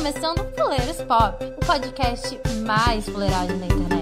começando Fuleiros Pop, o podcast mais fuleirado da internet.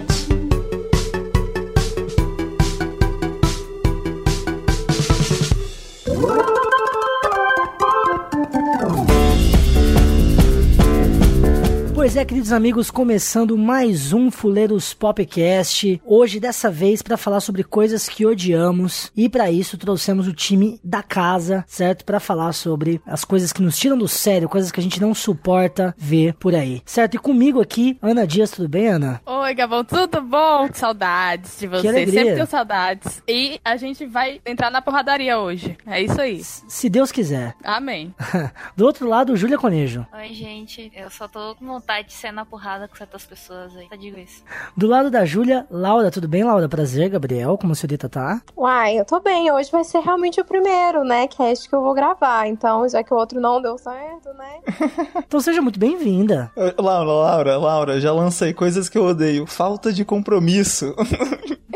É, queridos amigos, começando mais um Fuleiros Popcast. Hoje, dessa vez, para falar sobre coisas que odiamos. E para isso, trouxemos o time da casa, certo? Para falar sobre as coisas que nos tiram do sério, coisas que a gente não suporta ver por aí, certo? E comigo aqui, Ana Dias, tudo bem, Ana? Oi, Gabão, tudo bom? Saudades de você. alegria. Sempre tenho saudades. E a gente vai entrar na porradaria hoje. É isso aí. Se Deus quiser. Amém. Do outro lado, Júlia Conejo. Oi, gente. Eu só tô com vontade de ser na porrada com certas pessoas aí. Só digo isso. Do lado da Júlia, Laura, tudo bem, Laura? Prazer, Gabriel, como a senhorita tá? Uai, eu tô bem. Hoje vai ser realmente o primeiro, né? Cast que eu vou gravar. Então, já que o outro não deu certo, né? Então seja muito bem-vinda. Laura, Laura, Laura, já lancei coisas que eu odeio. Falta de compromisso.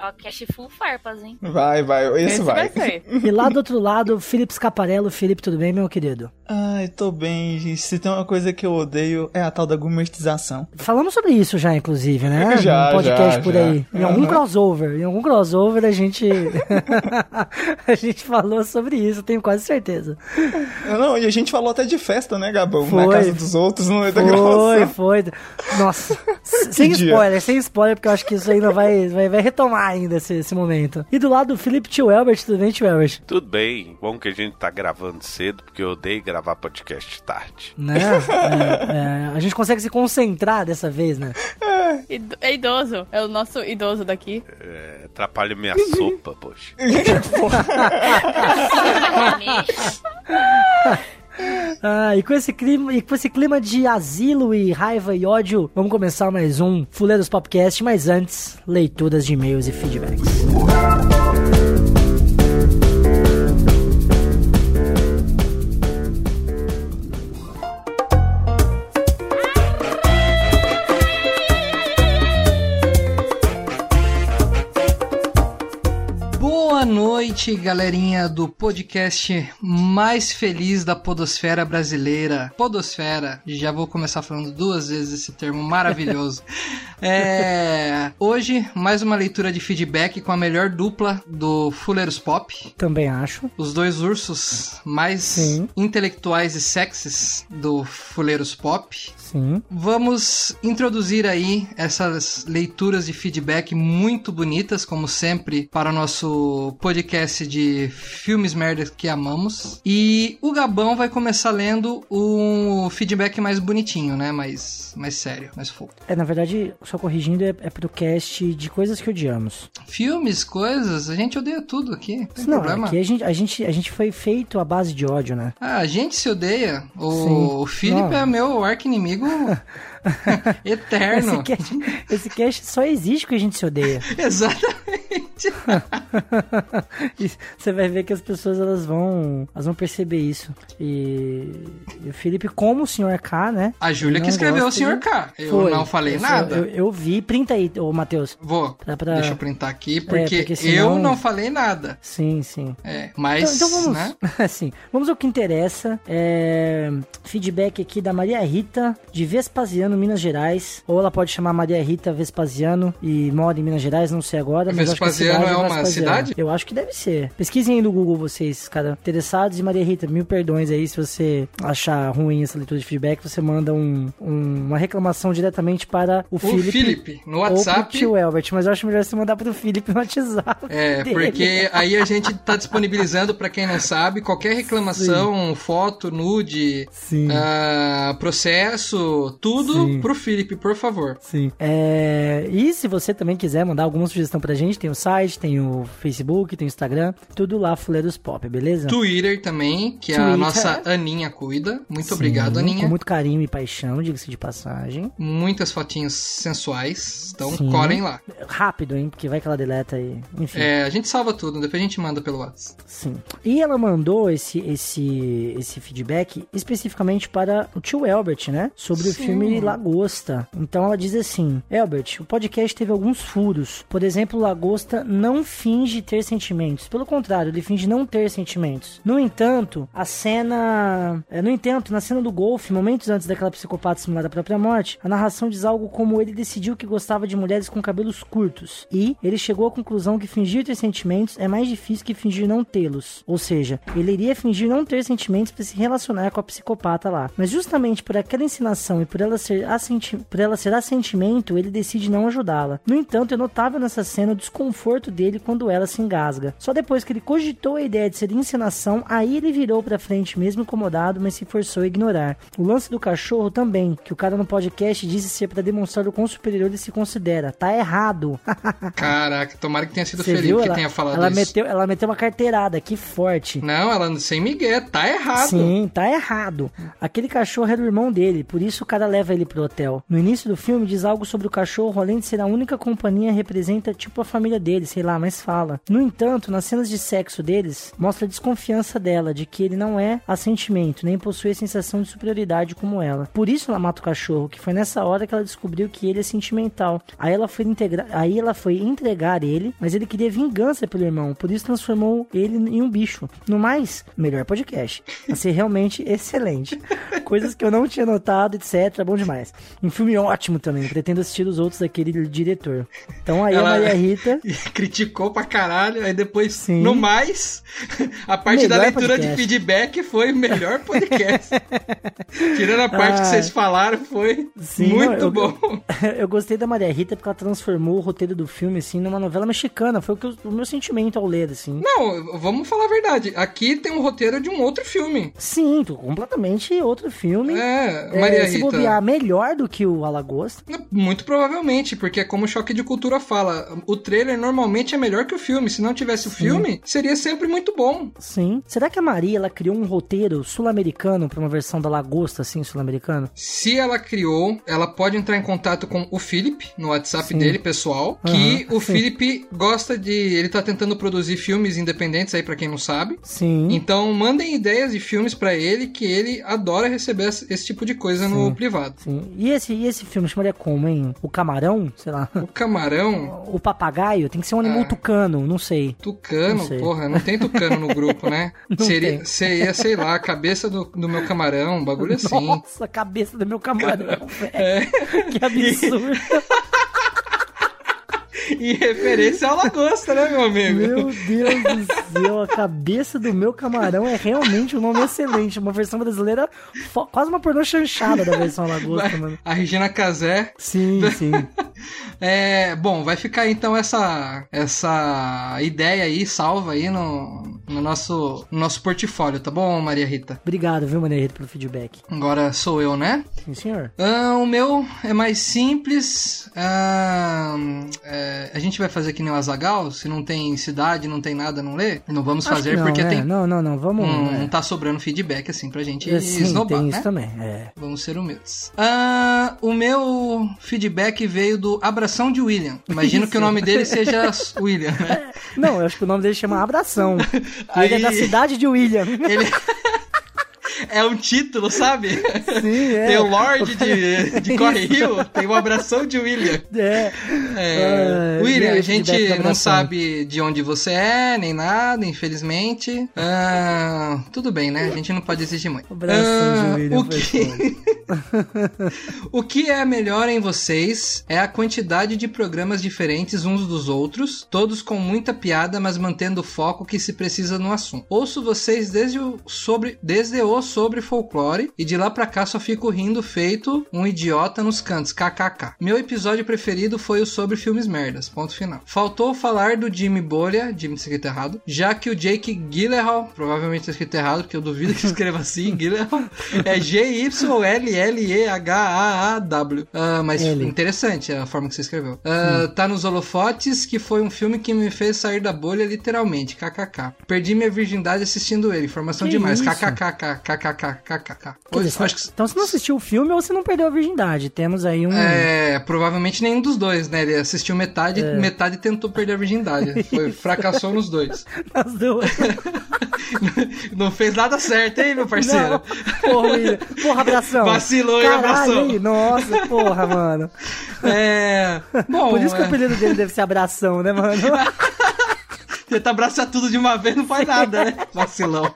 Ó, cast full farpas, hein? Vai, vai, esse, Esse vai. vai ser. E lá do outro lado, Felipe Scaparello. Felipe, tudo bem, meu querido? Ai, tô bem, gente. Se tem uma coisa que eu odeio é a tal da gourmetização. Falamos sobre isso já, inclusive, né? Já, Num podcast já, por já. aí. Em algum Aham. crossover. Em algum crossover a gente. a gente falou sobre isso, tenho quase certeza. Não, e a gente falou até de festa, né, Gabão? Foi. Na casa dos outros, no meio da Foi, gravação. foi. Nossa. Sem dia. spoiler, sem spoiler, porque eu acho que isso ainda vai, vai, vai retomar ainda esse, esse momento. E do lado do Felipe Tio Elbert, tudo bem, Tio Elbert? Tudo bem, bom que a gente tá gravando cedo, porque eu odeio gravar podcast tarde. Né? É, é, a gente consegue se concentrar dessa vez, né? Ido- É idoso. É o nosso idoso daqui. É, atrapalha minha sopa, poxa. Ah, e com esse clima, e com esse clima de asilo e raiva e ódio, vamos começar mais um Fuleiros Popcast, mas antes, leituras de e-mails e feedbacks. Noite, galerinha do podcast mais feliz da podosfera brasileira. Podosfera. Já vou começar falando duas vezes esse termo maravilhoso. É, hoje, mais uma leitura de feedback com a melhor dupla do Fuleiros Pop. Também acho. Os dois ursos mais Sim. intelectuais e sexys do Fuleiros Pop. Sim. Vamos introduzir aí essas leituras de feedback muito bonitas, como sempre, para o nosso podcast de filmes merdas que amamos. E o Gabão vai começar lendo o feedback mais bonitinho, né? Mais, mais sério, mais fofo. É, na verdade, só corrigindo, é, é pro cast de coisas que odiamos. Filmes, coisas, a gente odeia tudo aqui. Não Não, problema. aqui a gente, a, gente, a gente foi feito à base de ódio, né? Ah, a gente se odeia. O, Sim. o Felipe é meu arco-inimigo eterno. Esse cast, esse cast só existe porque a gente se odeia. Exatamente. E você vai ver que as pessoas elas vão, elas vão perceber isso. E, e o Felipe, como o Sr. K, né? A Júlia que escreveu o Sr. de- K. Eu Foi. não falei Eu- nada. Eu, eu vi, printa aí, ô Matheus. Vou. Pra- pra- Deixa eu printar aqui, porque, porque senão- eu não falei nada. Sim, sim. É, mas, Então, então vamos, né? assim, vamos ao que interessa. É, feedback aqui da Maria Rita, de Vespasiano, Minas Gerais. Ou ela pode chamar Maria Rita Vespasiano e mora em Minas Gerais, não sei agora. Mas Vespasiano cidade é uma cidade? Eu acho que deve ser. Pesquisem aí no Google vocês, cara, interessados. E Maria Rita, mil perdões aí se você achar ruim essa leitura de feedback. Você manda um, um- uma reclamação diretamente para o, O Felipe. Felipe, no Ou pro WhatsApp. tio Elbert, mas eu acho melhor você mandar pro Felipe no WhatsApp. É, dele. porque aí a gente tá disponibilizando, pra quem não sabe, qualquer reclamação, foto, nude, Sim. ah, processo, tudo Sim. pro Felipe, por favor. Sim. É, E se você também quiser mandar alguma sugestão pra gente, tem o site, tem o Facebook, tem o Instagram, tudo lá, Fuleiros Pop, beleza? Twitter também, que a Twitter. nossa Aninha cuida. Muito Sim, obrigado, Aninha. Com muito carinho e paixão, diga-se de passagem. Muitas fotinhas sensuais, então Sim. colhem lá. Rápido, hein? Porque vai que ela deleta aí. Enfim. É, a gente salva tudo, depois a gente manda pelo WhatsApp. Sim. E ela mandou esse, esse, esse feedback especificamente para o tio Elbert, né? Sobre o Sim. filme Lagosta. Então ela diz assim: Elbert, o podcast teve alguns furos. Por exemplo, Lagosta não finge ter sentimentos. Pelo contrário, ele finge não ter sentimentos. No entanto, a cena. é, no entanto, na cena do golfe, momentos antes daquela psicopata simular a própria morte, a narração diz algo como ele decidiu que gostava de mulheres com cabelos curtos. E ele chegou à conclusão que fingir ter sentimentos é mais difícil que fingir não tê-los. Ou seja, ele iria fingir não ter sentimentos para se relacionar com a psicopata lá. Mas justamente por aquela ensinação e por ela ser, assenti por ela ser assentimento, ele decide não ajudá-la. No entanto, é notável nessa cena o desconforto dele quando ela se engasga. Só depois que ele cogitou a ideia de ser encenação, aí ele virou pra frente mesmo incomodado, mas se forçou a ignorar. O lance do cachorro também, que o cara no podcast disse ser para demonstrar o quão superior ele se considera. Tá errado. Caraca, tomara que tenha sido Você Felipe viu? que Ela, tenha falado ela isso. meteu, ela meteu uma carteirada, que forte. Não, ela sem migué, tá errado. Sim, tá errado. Aquele cachorro era o irmão dele, por isso o cara leva ele pro hotel. No início do filme diz algo sobre o cachorro, além de ser a única companhia, representa tipo a família dele, sei lá, mas fala. No entanto, nas cenas de sexo deles, mostra a desconfiança dela, de que ele não é assentimento, nem possui a sensação de superioridade como ela. Por isso ela mata o cachorro, que foi nessa hora que ela descobriu que ele é sentimental. Aí ela foi. Aí ela foi entregar ele, mas ele queria vingança pelo irmão, por isso transformou ele em um bicho. No mais, melhor podcast. Vai ser realmente excelente. Coisas que eu não tinha notado, etc. Bom demais. Um filme ótimo também. Pretendo assistir os outros daquele diretor. Então aí Ela- a Maria Rita. Criticou pra caralho, aí depois, Sim. no mais, a parte da Melhor leitura de podcast. feedback foi o melhor podcast. Tirando a parte que Ah. vocês falaram, foi Sim, muito eu- bom. eu gostei da Maria Rita porque ela transformou o roteiro do filme, assim, numa novela mexicana. Foi o, que eu- o meu sentimento ao ler, assim. Não, vamos falar a verdade. Aqui tem um roteiro de um outro filme. Sim, completamente outro filme. É, É, Maria se Rita. bobear melhor do que o Alagosta. Muito provavelmente, porque é como o Choque de Cultura fala, o trailer normalmente é melhor que o filme. Se não tivesse o filme, seria sempre muito bom. Sim. Será que a Maria ela criou um roteiro sul-americano pra uma versão da Lagosta, assim, sul-americano? Se ela criou, ela pode entrar em contato com o Felipe no WhatsApp Sim. dele, pessoal. Que Aham, o sim. Felipe gosta de. Ele tá tentando produzir filmes independentes aí, pra quem não sabe. Sim. Então mandem ideias de filmes pra ele, que ele adora receber esse tipo de coisa no Sim. privado. Sim. E esse, e esse filme chamaria como, hein? O camarão? Sei lá. O camarão, O papagaio? Tem que ser um animal Ah. tucano, não sei. tucano, Não sei. porra, não tem tucano no grupo, né? Não Seria, tem. seria, sei lá, a cabeça do, do meu camarão, um bagulho assim. Nossa, a cabeça do meu camarão, velho. É. Que absurdo. Em referência ao lagosta, né, meu amigo? Meu Deus do céu, a cabeça do meu camarão é realmente um nome excelente. Uma versão brasileira, quase uma pornô chanchada da versão Lagosta, mano. A Regina Casé. Sim, sim. É, bom, vai ficar então essa essa ideia aí, salva aí no, no nosso, no nosso portfólio, tá bom, Maria Rita? Obrigado, viu, Maria Rita, pelo feedback. Agora sou eu, né? Sim, senhor. Ah, o meu é mais simples. Ah, é, a gente vai fazer que nem o Azagal, se não tem cidade, não tem nada, não lê? Não vamos Acho fazer não, porque é. tem. Não, não, não, vamos... Não, é. não tá sobrando feedback assim pra gente É, Sim, esnobar, tem né? isso também, é. Vamos ser humildes. Ah, o meu feedback veio do Abração de William. Imagino que o nome dele seja William, né? Não, eu acho que o nome dele chama Abração. Ele é Aí- da cidade de William. Ele é um título, sabe? Sim, é. Tem o Lorde de, de Corre Rio, tem o Abração de William. É. É, Ah, William, a gente da não sabe de onde você é, nem nada, infelizmente. Ah, tudo bem, né? A gente não pode exigir muito. Abração de Ah, William, o que... o que é melhor em vocês é a quantidade de programas diferentes uns dos outros, todos com muita piada, mas mantendo o foco que se precisa no assunto. Ouço vocês desde o sobre, desde o sobre folclore e de lá pra cá só fico rindo feito um idiota nos cantos, kkk. Meu episódio preferido foi o sobre filmes merdas, ponto final. Faltou falar do Jimmy Bolha, Jimmy tá escrito errado, já que o Jake Gyllenhaal, provavelmente tá escrito errado, porque eu duvido que escreva assim, Gyllenhaal, é G-Y-L-L-E-H-A-A-W. Ah, mas L. interessante a forma que você escreveu. Ah, tá nos holofotes, que foi um filme que me fez sair da bolha literalmente, kkk. Perdi minha virgindade assistindo ele, informação Que demais, isso? Kkk, kkk. Quer Pois, dizer, acho que Então você não assistiu o filme ou você não perdeu a virgindade. Temos aí um... É, provavelmente nenhum dos dois, né? Ele assistiu metade, É. metade tentou perder a virgindade. Foi, fracassou nos dois. As duas. Não fez nada certo, hein, meu parceiro? Não, porra, William. Porra, abração. Vacilou, hein, Caralho, abração? aí, Nossa, porra, mano. É. Bom, Por isso que é, o apelido dele deve ser abração, né, mano? Tenta abraçar tudo de uma vez, não faz nada, né? Vacilão.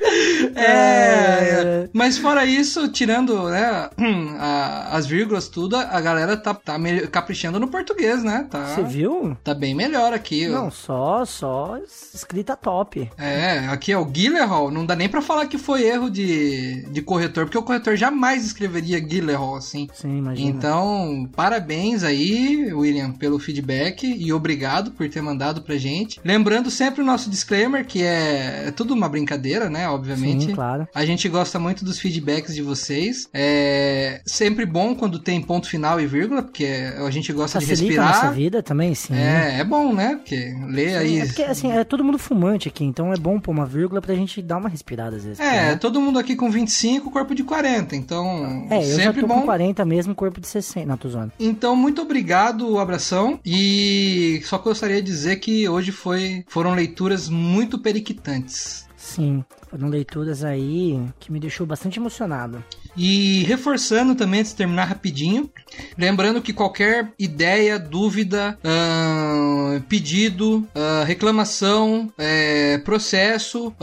É, mas fora isso, tirando né, a- as vírgulas, tudo, a galera tá, tá caprichando no português, né? Tá, Você viu? tá bem melhor aqui. Não, só, só escrita top. É, aqui é o Guilherol. Não dá nem pra falar que foi erro de, de corretor, porque o corretor jamais escreveria Guilherol assim. Sim, imagina. Então, parabéns aí, William, pelo feedback e obrigado por ter mandado pra gente. Lembrando sempre o nosso disclaimer, que é, é tudo uma brincadeira, né? Obviamente. Sim, claro. A gente gosta muito dos feedbacks de vocês. É sempre bom quando tem ponto final e vírgula, porque a gente gosta de Facilita a nossa respirar. vida também, sim. É, é bom, né? Porque lê aí. É porque, assim, é todo mundo fumante aqui, então é bom pôr uma vírgula pra gente dar uma respirada às vezes. É, né? todo mundo aqui com 25, corpo de 40. Então, É, eu já sempre tô bom. com 40 mesmo, corpo de 60. Não, tô zoando. Então, muito obrigado, abração. E só gostaria de dizer que hoje foi, foram leituras muito periquitantes. Sim, foram leituras aí que me deixou bastante emocionado. E reforçando também, antes de terminar rapidinho, lembrando que qualquer ideia, dúvida, pedido, reclamação, é, processo,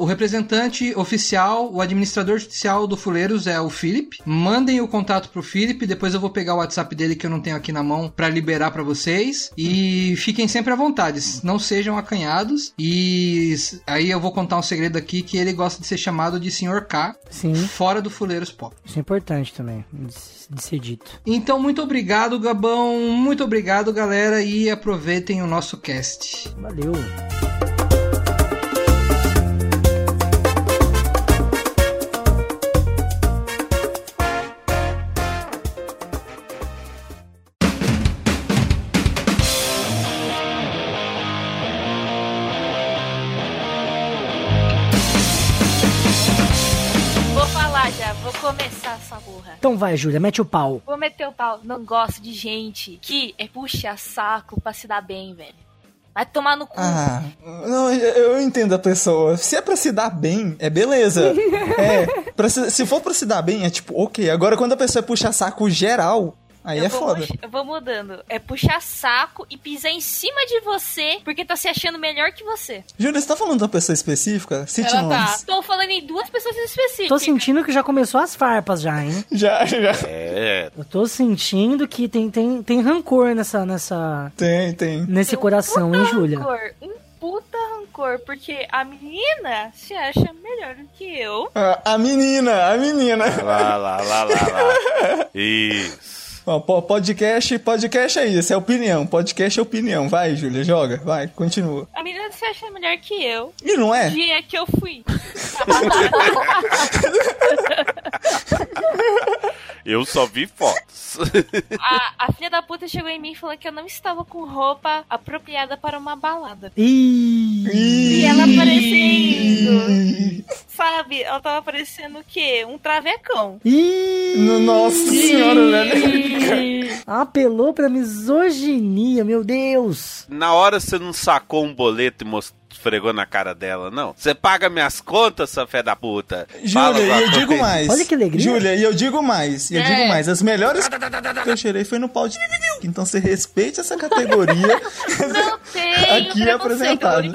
o representante oficial, o administrador judicial do Fuleiros é o Felipe. Mandem o contato pro Felipe, depois eu vou pegar o WhatsApp dele que eu não tenho aqui na mão para liberar para vocês. E fiquem sempre à vontade, não sejam acanhados. E aí eu vou contar um segredo aqui que ele gosta de ser chamado de Sr. K, Sim, fora do Fuleiros Pop. isso é importante também, de, de ser dito. Então, muito obrigado, Gabão. Muito obrigado, galera. E aproveitem o nosso cast. Valeu. Então vai, Júlia, mete o pau. Vou meter o pau. Não gosto de gente que é puxa saco pra se dar bem, velho. Vai tomar no cu. Ah, não, eu entendo a pessoa. Se é pra se dar bem, é beleza. É, se, se for pra se dar bem, é tipo, ok. Agora, quando a pessoa puxa saco geral, aí eu é foda. eu vou mudando. É puxar saco e pisar em cima de você porque tá se achando melhor que você. Júlia, você tá falando de uma pessoa específica? Cite Ela tá. nomes. Tô falando em duas pessoas específicas. Tô sentindo que já começou as farpas já, hein? Já, já. É, Eu tô sentindo que tem, tem, tem rancor nessa, nessa, Tem, tem. nesse Tem um coração, hein, puta Júlia? rancor, um puta rancor, porque a menina se acha melhor do que eu. Ah, a menina, a menina. lá, lá, lá, lá, lá. Isso. Po- podcast, podcast é isso, é opinião. Podcast é opinião. Vai, Júlia, joga. Vai, continua. A menina se acha melhor que eu. E não é? No dia que eu fui. Eu só vi fotos. A, a filha da puta chegou em mim e falou que eu não estava com roupa apropriada para uma balada. E ela aparecendo. Sabe? Ela tava parecendo o quê? Um travecão. ih, No- Nossa senhora, velho. apelou pra misoginia, meu Deus. Na hora você não sacou um boleto e mostrou. Esfregou na cara dela, não. Você paga minhas contas, sua fé da puta. Júlia, e eu digo mais. Olha que alegria. Júlia, e eu digo mais. E eu É. digo mais. As melhores que eu cheirei foi no pau de. Então você respeite essa categoria. Não tem Aqui é apresentado.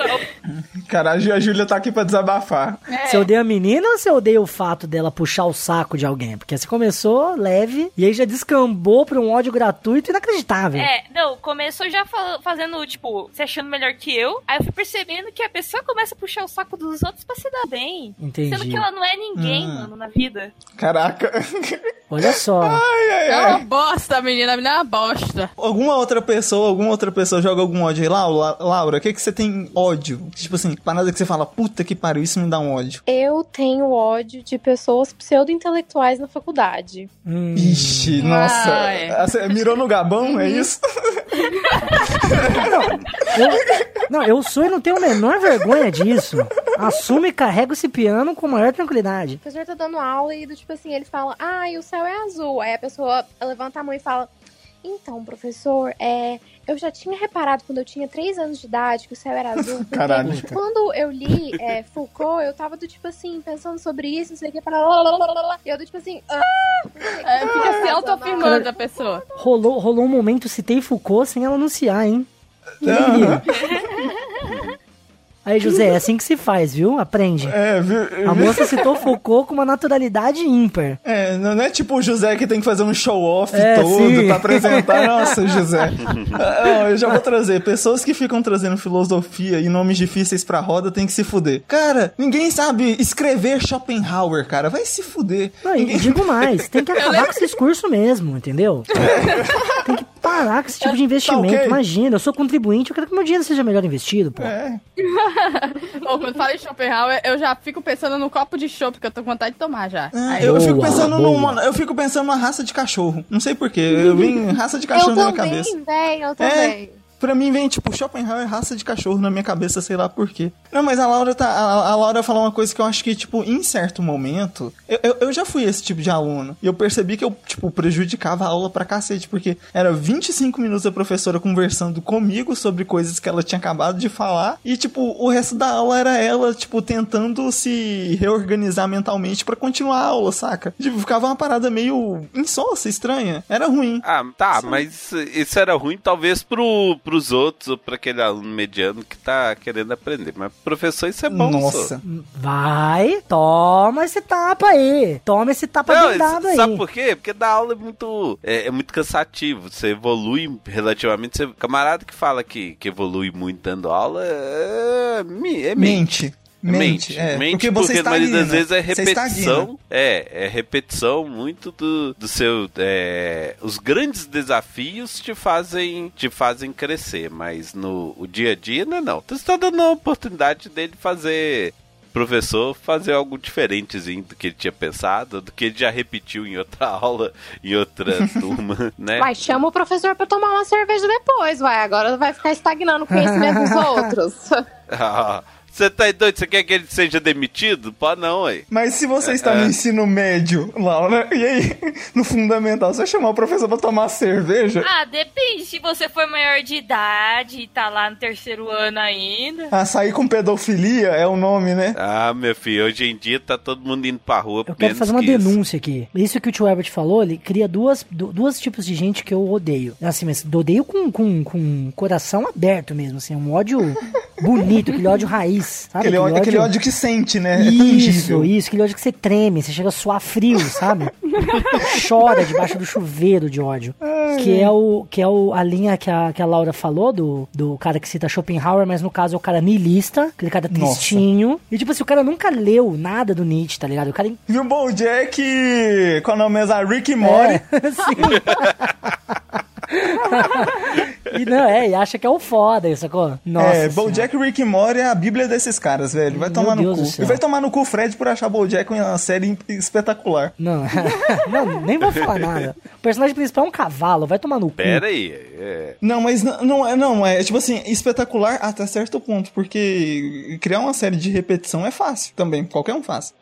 Caralho, a Júlia tá aqui pra desabafar. Você odeia a menina ou você odeia o fato dela puxar o saco de alguém? Porque você começou leve e aí já descambou pra um ódio gratuito inacreditável. É, não, começou já fazendo, tipo, se achando melhor que eu. Aí eu fui percebendo que a pessoa começa a puxar o saco dos outros pra se dar bem. Entendi. Sendo que ela não é ninguém, Hum. mano, na vida. Caraca. Olha só. É uma bosta, menina. A menina é uma bosta. Alguma outra pessoa, alguma outra pessoa joga algum ódio aí? Laura, Laura, o que que você tem ódio? Tipo assim, parada que você fala, puta que pariu, isso me dá um ódio. Eu tenho ódio de pessoas pseudo-intelectuais na faculdade. Hum, Ixi, nossa. Ah, é. Você mirou no Gabão, é isso? eu, não, eu sou e não tenho a menor vergonha disso. Assumo e carrego esse piano com maior tranquilidade. O professor tá dando aula e do tipo assim, ele fala, ah, e o céu é azul. Aí a pessoa levanta a mão e fala, então, professor, é, eu já tinha reparado quando eu tinha 3 anos de idade que o céu era azul. Porque Caralho. quando eu li é, Foucault, eu tava do tipo assim, pensando sobre isso, não sei o que, para lá, lá, lá, lá, lá. E eu do tipo assim, ah, não. É, fica se autoafirmando a pessoa. Rolou, rolou um momento, citei Foucault sem ela anunciar, hein? Aham. Aí, José, é assim que se faz, viu? Aprende. É, viu? A moça citou Foucault com uma naturalidade ímpar. É, não é tipo o José que tem que fazer um show-off É, todo sim. pra apresentar. Nossa, José. Ah, eu já vou trazer. Pessoas que ficam trazendo filosofia e nomes difíceis pra roda tem que se fuder. Cara, ninguém sabe escrever Schopenhauer, cara. Vai se fuder. Não, e digo mais, tem que acabar com esse discurso mesmo, entendeu? Tem que parar com esse tipo de investimento. ok. Imagina, eu sou contribuinte, eu quero que meu dinheiro seja melhor investido, pô. É. Ou quando fala em Schopenhauer, eu já fico pensando no copo de chopp que eu tô com vontade de tomar já. Aí eu, Boa, fico pensando boa. numa, eu fico pensando numa raça de cachorro. Não sei porquê. Eu vim raça de cachorro eu na minha também, cabeça. véi, eu É, também. Pra mim vem tipo Schopenhauer raça de cachorro na minha cabeça, sei lá por quê. Não, mas a Laura tá. A, a Laura falou uma coisa que eu acho que, tipo, em certo momento. Eu, eu, eu já fui esse tipo de aluno. E eu percebi que eu, tipo, prejudicava a aula pra cacete. Porque era 25 minutos a professora conversando comigo sobre coisas que ela tinha acabado de falar. E, tipo, o resto da aula era ela, tipo, tentando se reorganizar mentalmente pra continuar a aula, saca? Tipo, ficava uma parada meio insossa, estranha. Era ruim. Ah, tá, mas isso era ruim talvez pro, pros outros ou pra aquele aluno mediano que tá querendo aprender. Mas pro professor isso é bom. Nossa. só. Vai, toma esse tapa aí. Toma esse tapa Não, bem dado aí. sabe por quê? Porque dar aula é muito, é, é muito cansativo. Você evolui relativamente. Você, camarada que fala que, que evolui muito dando aula é, mi- é mente. Mente. Mente, é. mente porque você a maioria das vezes é repetição. É, é repetição muito do, do seu. é, os grandes desafios te fazem, te fazem crescer, mas no o dia a dia não é não. Você está dando a oportunidade dele fazer. Professor fazer algo diferentezinho do que ele tinha pensado, do que ele já repetiu em outra aula, em outra turma, né? Vai, chama o professor pra tomar uma cerveja depois, vai. Agora vai ficar estagnando o conhecimento dos outros. Ah, Você tá doido? Você quer que ele seja demitido? Pô, não, aí. Mas se você está É. no ensino médio, Laura, e aí, no fundamental, você vai chamar o professor pra tomar cerveja? Ah, depende. Se você for maior de idade e tá lá no terceiro ano ainda. Açaí com pedofilia é o nome, né? Ah, meu filho, hoje em dia tá todo mundo indo pra rua. Eu quero fazer uma que isso. denúncia aqui. Isso que o tio Herbert falou, ele cria duas, du- duas tipos de gente que eu odeio. Assim, mas odeio com, com, com coração aberto mesmo, assim, um ódio bonito, aquele ódio raiz, sabe? Aquele, ódio, aquele ódio que sente, né? É Isso, tangível. isso, aquele ódio que você treme, você chega a suar frio, sabe? Chora debaixo do chuveiro de ódio. Que é, o, que é o, a linha que a, que a Laura falou do, do cara que cita Schopenhauer, mas no caso é o cara niilista, aquele cara Nossa. tristinho. E tipo assim, o cara nunca leu nada do Nietzsche, tá ligado? O cara E o Bojack, qual é o nome? Ah, Rick Morty. É, sim. e não, é, e acha que é o foda, isso, sacou? Nossa. é. Bojack, Rick e Morty é a bíblia desses caras, velho. Vai Meu tomar Deus no do cu. E vai tomar no cu o Fred por achar Bojack uma série espetacular. Não, não, nem vou falar nada. O personagem principal é um cavalo, vai tomar no cu. Pera aí. É. Não, mas n- não é, não, é tipo assim, espetacular até certo ponto, porque criar uma série de repetição é fácil também, qualquer um faz.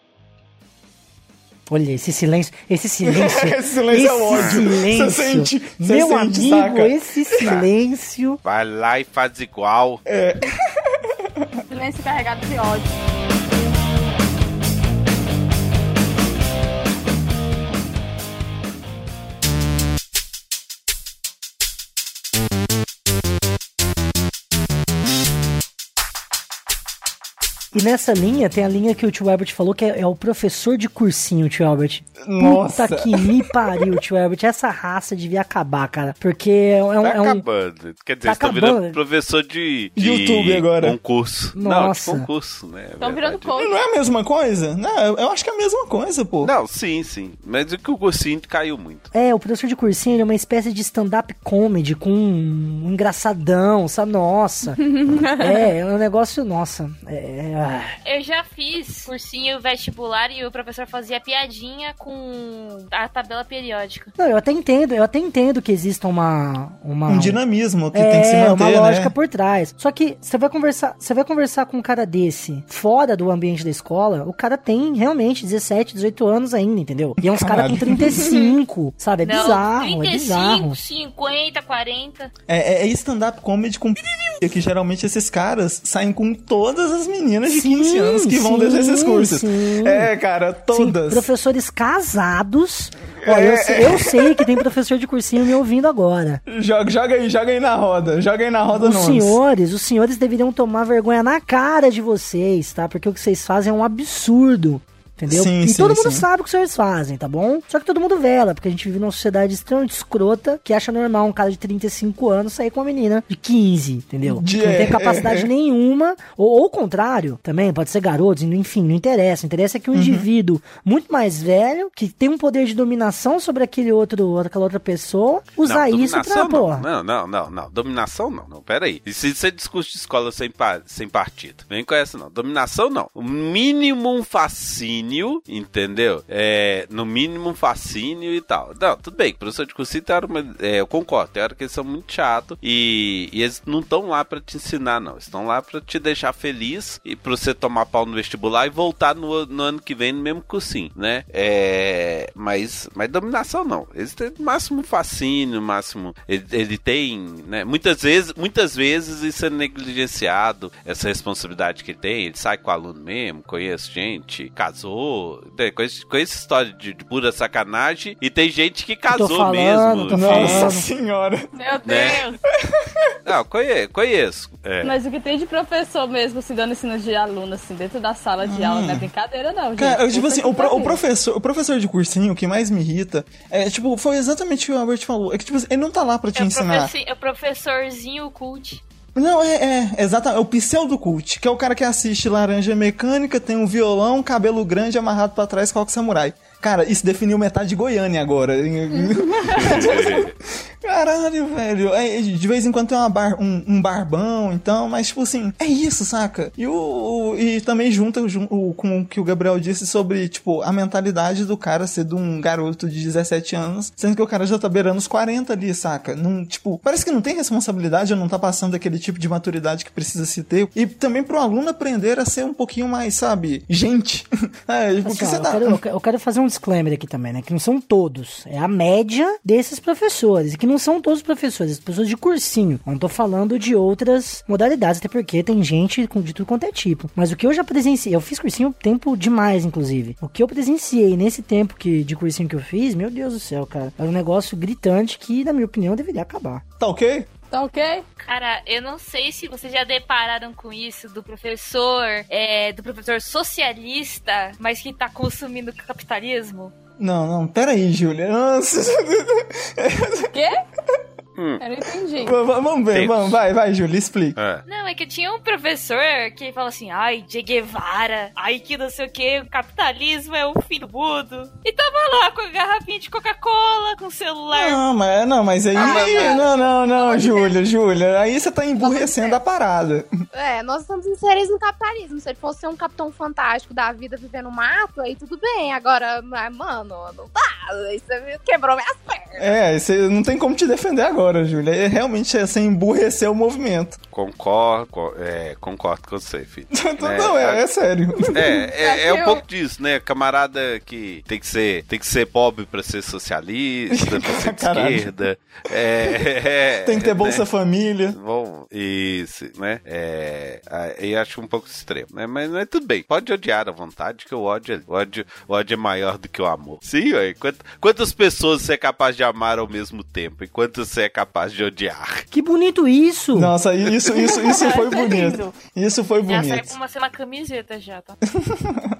Olha, esse silêncio, esse silêncio. Esse silêncio é ódio. silêncio. Você sente, você Meu sente, amigo, saca? esse silêncio. Vai lá e faz igual. Silêncio carregado de ódio. E nessa linha tem a linha que o tio Albert falou que é, é o professor de cursinho, tio Albert. Nossa. Puta que me pariu, tio Albert. Essa raça devia acabar, cara. Porque é, um- Tá é um. acabando. Quer dizer, Tá você tá acabando. virando professor de, de YouTube agora. concurso. Nossa. Não, de concurso, né? é Estão virando verdade. coach. Não é a mesma coisa? Não, eu, eu acho que é a mesma coisa, pô. Não, sim, sim. Mas o que o cursinho caiu muito. É, o professor de cursinho ele é uma espécie de stand-up comedy com um engraçadão, sabe? Nossa. é, é um negócio, nossa. É, ah. Eu já fiz cursinho vestibular e o professor fazia piadinha com a tabela periódica. Não, eu até entendo, eu até entendo que exista uma. uma Um dinamismo que é, tem que se manter, uma lógica né? por trás. Só que você vai conversar, você vai conversar com um cara desse fora do ambiente da escola, o cara tem realmente 17, 18 anos ainda, entendeu? E é uns caras com Caralho. 35, sabe? É Não, bizarro, 35, é bizarro. 50, 40. É, é- é stand-up comedy com que geralmente esses caras saem com todas as meninas de Sim, 15 anos que vão sim, desses esses cursos. sim. É, cara, Sim, todas. professores casados Ó, eu, sei, eu sei que tem professor de cursinho me ouvindo agora. Joga, joga aí, joga aí na roda. Joga aí na roda Os senhores, os senhores deveriam tomar vergonha na cara de vocês, tá? Porque o que vocês fazem é um absurdo. Entendeu? Sim, e sim, todo mundo sim. sabe o que os senhores fazem, tá bom? Só que todo mundo vela, porque a gente vive numa sociedade extremamente escrota que acha normal um cara de 35 anos sair com uma menina de 15, entendeu? De- que não tem é, capacidade é. nenhuma, ou, ou o contrário, também, pode ser garotos, enfim, não interessa. Interessa é que um Uhum. indivíduo muito mais velho, que tem um poder de dominação sobre aquele outro, aquela outra pessoa, usar isso pra, dominação pô. não. não, não, não, não. Dominação não, não. Pera aí. Isso, isso é discurso de escola sem, pa- sem partido. Vem com essa, não. Dominação não. O mínimo um entendeu? É, no mínimo fascínio e tal. Não, tudo bem. Professor de cursinho tem hora, uma- é, eu concordo. Tem hora que eles são muito chatos e, e eles não estão lá pra te ensinar, não. Estão lá pra te deixar feliz e pra você tomar pau no vestibular e voltar no, no ano que vem no mesmo cursinho, né? É, mas, mas dominação não. Eles têm máximo fascínio, máximo. Ele, ele tem, né? Muitas vezes, muitas vezes isso é negligenciado, essa responsabilidade que ele tem. Ele sai com o aluno mesmo, conhece gente, casou, né, com, esse- com essa história de, de pura sacanagem. E tem gente que casou falando, mesmo. Nossa senhora. Meu Né? Deus. Não, conheço. conheço. É. Mas o que tem de professor mesmo, se dando ensino de aluno, assim, dentro da sala de aula, não é brincadeira, não, gente. Cara, eu, tipo assim, o, pro- o professor, o professor de cursinho, o que mais me irrita, é, tipo, foi exatamente o que o Albert falou. É que, tipo, ele não tá lá pra te É ensinar. é o professorzinho cult. Não, é, é, exatamente, é o pseudo cult, que é o cara que assiste Laranja Mecânica, tem um violão, cabelo grande amarrado pra trás, coque samurai. Cara, isso definiu metade de Goiânia agora. Caralho, velho. É, de vez em quando tem uma bar- um, um barbão, então, mas tipo assim, é isso, saca? E, o, e também junta jun- o- com o que o Gabriel disse sobre, tipo, a mentalidade do cara ser de um garoto de 17 anos, sendo que o cara já tá beirando os 40 ali, saca? Não, tipo, parece que não tem responsabilidade ou não tá passando aquele tipo de maturidade que precisa se ter. E também pro aluno aprender a ser um pouquinho mais, sabe, gente. é, porque Assim, eu, tá. quero, eu quero- fazer um disclaimer aqui também, né? Que não são todos. É a média desses professores. Que não são todos os professores, as pessoas de cursinho. Eu não tô falando de outras modalidades, até porque tem gente com de tudo quanto é tipo. Mas o que eu já presenciei, eu fiz cursinho tempo demais, inclusive. O que eu presenciei nesse tempo que, de cursinho que eu fiz, meu Deus do céu, cara. Era um negócio gritante que, na minha opinião, deveria acabar. Tá ok? Tá ok? Cara, eu não sei se vocês já depararam com isso do professor, é, do professor socialista, mas que tá consumindo capitalismo. Não, não, pera aí, Júlia. Quê? Hum. Eu não entendi. V- vamos ver, Deus. vamos, vai, vai, Júlia, explica. É. Não, é que tinha um professor que falou assim, ai, Che Guevara, ai que não sei o que, o capitalismo é o fim do mundo. E tava lá com a garrafinha de Coca-Cola, com o celular. Não, mas, não, mas aí. não, não, não, Júlia, Júlia. Aí você tá emburrecendo a parada. É, nós estamos inseridos no capitalismo. Se ele fosse ser um capitão fantástico da vida vivendo no mato, aí tudo bem. Agora, mas, mano, não dá. Você quebrou minhas pernas. É, você não tem como te defender agora, Júlia. É, realmente é você emburrecer o movimento. Concordo, co- é, concordo com você, filho. não, é, é sério. É, é, é um pouco disso, né? Camarada que tem que ser, tem que ser pobre pra ser socialista, pra ser de esquerda. É, é, Tem que ter Bolsa né? Família. Bom, isso, né? É, eu acho um pouco extremo, né? Mas, mas tudo bem, pode odiar à vontade, que o ódio, é- o ódio, o ódio é maior do que o amor. Sim, ué. Quant- quantas pessoas você é capaz de amar ao mesmo tempo e quantas você é capaz de odiar? Que bonito isso! Nossa, isso, isso, isso foi é bonito. Isso foi Já sai bonito. pra uma, ser uma camiseta já, tá?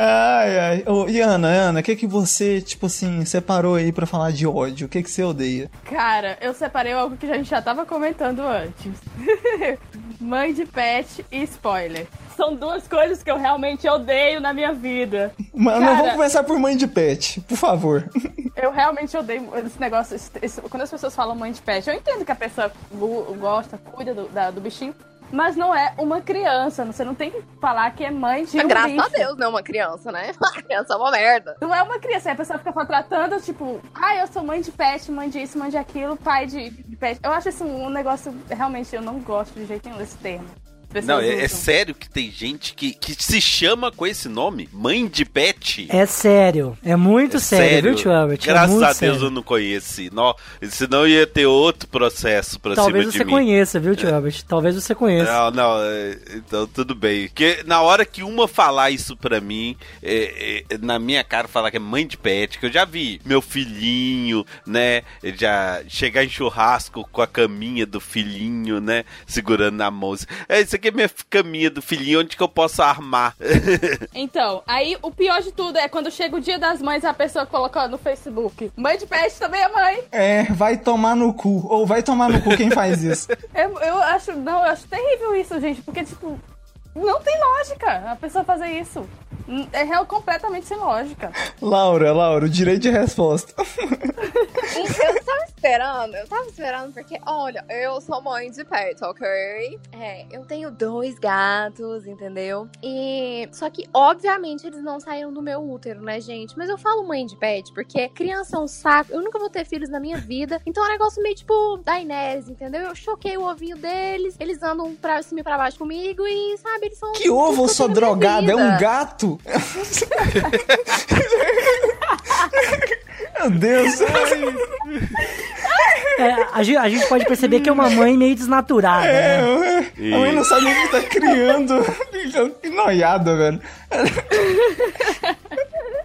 Ai, ai. Ô, e Ana, Ana, o que que você, tipo assim, separou aí pra falar de ódio? O que que você odeia? Cara, eu separei algo que a gente já tava comentando antes. Mãe de pet e spoiler. São duas coisas que eu realmente odeio na minha vida. Mano, Cara- vamos começar por mãe de pet, por favor. Eu realmente odeio esse negócio. esse- esse- quando as pessoas falam mãe de pet, eu entendo que a pessoa go- gosta, cuida do, da- do bichinho. Mas não é uma criança. Você não tem que falar que é mãe de um Graças bicho. a Deus, não uma criança, né? Uma criança é uma merda. Não é uma criança, aí a pessoa fica tratando, tipo, ah, eu sou mãe de pet, mãe disso, mãe de aquilo, pai de, de pet. Eu acho isso um negócio, realmente, eu não gosto de jeito nenhum desse termo. Pessoas Não, é, é sério que tem gente que, que se chama com esse nome? Mãe de pet? É sério. É muito É sério, viu, tio Albert? Graças é muito a Deus sério. eu não conheci. Não, senão ia ter outro processo pra Talvez cima você de mim. conheça, viu, tio Albert? Talvez você conheça. Não, não, é, então tudo bem. Porque na hora que uma falar isso pra mim, é, é, na minha cara falar que é mãe de pet, que eu já vi meu filhinho, né? Já chegar em churrasco com a caminha do filhinho, né? Segurando na mão. É, isso aqui é minha caminha do filhinho, onde que eu posso armar? Então, aí o pior de tudo é quando chega o dia das mães a pessoa coloca no Facebook. Mãe de pet também é mãe. É, vai tomar no cu. Ou vai tomar no cu quem faz isso. Eu, eu acho, não, eu acho terrível isso, gente, porque, tipo, não tem lógica a pessoa fazer isso. É real completamente sem lógica. Laura, Laura, o direito de resposta. Eu tava esperando, eu tava esperando porque, olha, eu sou mãe de pet, ok? É, eu tenho dois gatos, entendeu? E. Só que, obviamente, eles não saíram do meu útero, né, gente? Mas eu falo mãe de pet porque criança é um saco. Eu nunca vou ter filhos na minha vida. Então é um negócio meio tipo da Inés, entendeu? Eu choquei o ovinho deles, eles andam pra cima e pra baixo comigo e, sabe, eles são. Que ovo, sua drogada? É um vida. Meu Deus. É, a, gente, a gente pode perceber que é uma mãe meio desnaturada, É, né? é, a mãe não sabe nem o que tá criando. Que noiada, velho.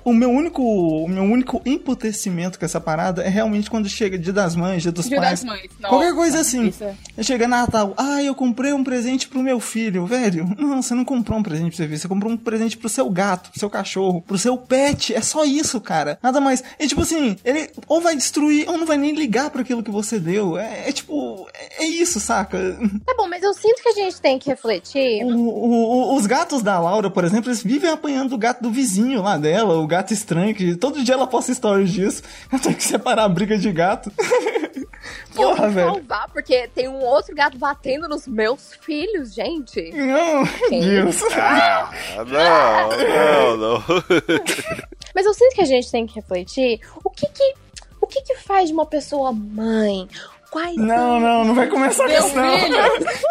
O meu único, o meu único emputecimento com essa parada é realmente quando chega dia das mães, dia dos Dia pais. das mães. Qualquer Nossa, coisa assim. é- Chega Natal, ah, eu comprei um presente pro meu filho, velho. Não, você não comprou um presente pro seu filho, você comprou um presente pro seu gato, pro seu cachorro, pro seu pet. É só isso, cara. Nada mais. E tipo assim, ele ou vai destruir ou não vai nem ligar pra aquilo que você deu. É, é tipo, é, é isso, saca? Tá bom, mas eu sinto que a gente tem que refletir. O- o- o- os gatos da Laura, por exemplo, eles vivem apanhando o gato do vizinho lá dela, o gato estranho, que todo dia ela posta stories disso. Eu tenho que separar a briga de gato. eu Porra, vou velho. salvar porque tem um outro gato batendo nos meus filhos, gente. Não, Quem? Deus. Ah, não, não, não. Mas eu sinto que a gente tem que refletir o que que, o que, que faz de uma pessoa mãe? Quais Não, são- não, não vai começar com Meu isso, não. filho!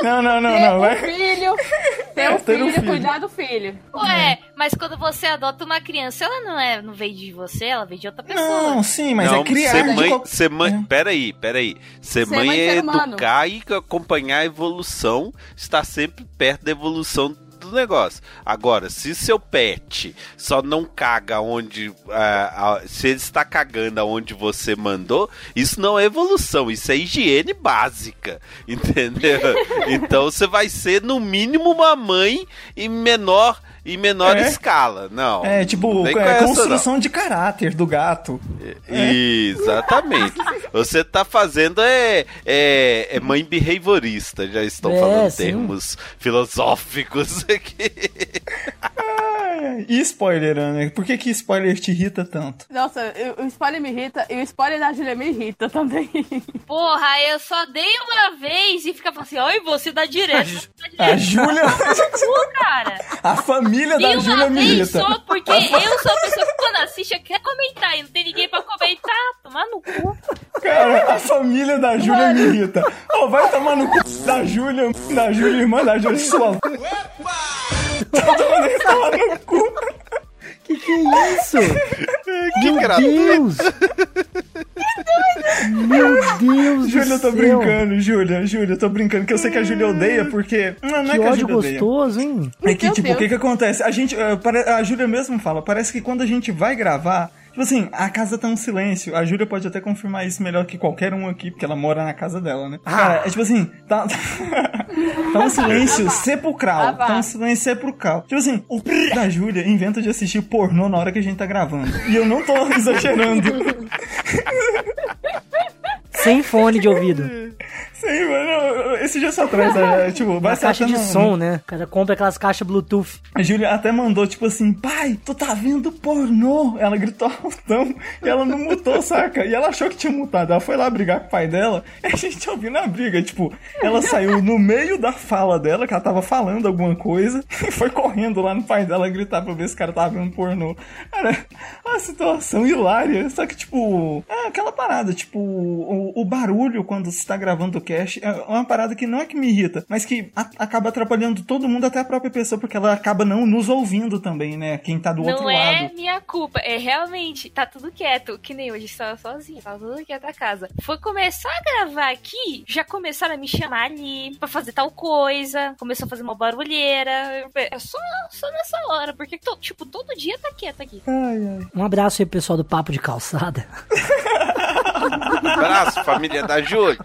Não, não, não, não. Vai. filho, ter um Ter um filho, filho. cuidar do filho. Ué, mas quando você adota uma criança, ela não é, não veio de você, ela veio de outra pessoa. Não, sim, mas não, é criar ser de mãe, qual- ser mãe, É. peraí, peraí. Ser, Ser mãe é ser humano. educar e acompanhar a evolução, estar sempre perto da evolução do negócio. Agora, se seu pet só não caga onde. ah, se ele está cagando aonde você mandou, isso não é evolução, isso é higiene básica. Entendeu? então você vai ser, no mínimo, uma mãe em menor. Em menor É. escala, não. É, tipo, é, essa, não. construção de caráter do gato. Exatamente. Você tá fazendo é, é, é mãe behaviorista, já estão É, falando sim. termos filosóficos aqui. E spoiler, Ana? Por que que spoiler te irrita tanto? Nossa, o spoiler me irrita e o spoiler da Julia me irrita também. Porra, eu só dei uma vez e fica falando assim, ai, você dá direto. A Júlia, Pô, cara. a família Dei da Júlia irrita. só, porque eu sou a pessoa que quando assiste quer comentar e não tem ninguém pra comentar. Tomar no cu. Cara, a família da Júlia me irrita. Ô, vai tomar no cu da Júlia, da Júlia, irmã da Júlia, sua. Todo mundo toma no cu. Que que é isso? que Meu gratuito. Deus! Meu Deus Júlia, eu tô céu. brincando, Júlia, Júlia, eu tô brincando, que eu sei que a Júlia odeia, porque. Não, não é Que que a ódio Júlia odeia. gostoso, hein? É que, Meu tipo, o que que acontece? A gente, eh, a Júlia mesmo fala, parece que quando a gente vai gravar, tipo assim, a casa tá um silêncio. A Júlia pode até confirmar isso melhor que qualquer um aqui, porque ela mora na casa dela, né? Cara, é tipo assim, tá, tá um silêncio sepulcral. Ah, vá. Tá um silêncio sepulcral. Tipo assim, o p da Júlia inventa de assistir pornô na hora que a gente tá gravando. E eu não tô exagerando. Sem fone de ouvido. Sim, mano, esse dia só atrás, é, tipo, vai Uma caixa de no- som, né? O cara compra aquelas caixas Bluetooth. A Júlia até mandou, tipo assim, pai, tu tá vendo pornô? Ela gritou altão e ela não mutou, saca? E ela achou que tinha mutado. Ela foi lá brigar com o pai dela e a gente ouvindo a briga. Tipo, ela saiu no meio da fala dela, que ela tava falando alguma coisa, e foi correndo lá no pai dela gritar pra ver se o cara tava vendo pornô. Cara, uma situação hilária. Só que, tipo, é aquela parada, tipo, o, o barulho quando você tá gravando o podcast é uma parada que não é que me irrita, mas que a- acaba atrapalhando todo mundo, até a própria pessoa, porque ela acaba não nos ouvindo também, né? Quem tá do outro Não é lado. minha culpa, é realmente, tá tudo quieto, que nem hoje estava sozinha, tava tudo quieto a casa. Foi começar a gravar aqui, já começaram a me chamar ali pra fazer tal coisa, começou a fazer uma barulheira. É só, só nessa hora, porque, to- tipo, todo dia tá quieto aqui. Ai, ai. Um abraço aí, pessoal do Papo de Calçada. Abraço, família da Júlia.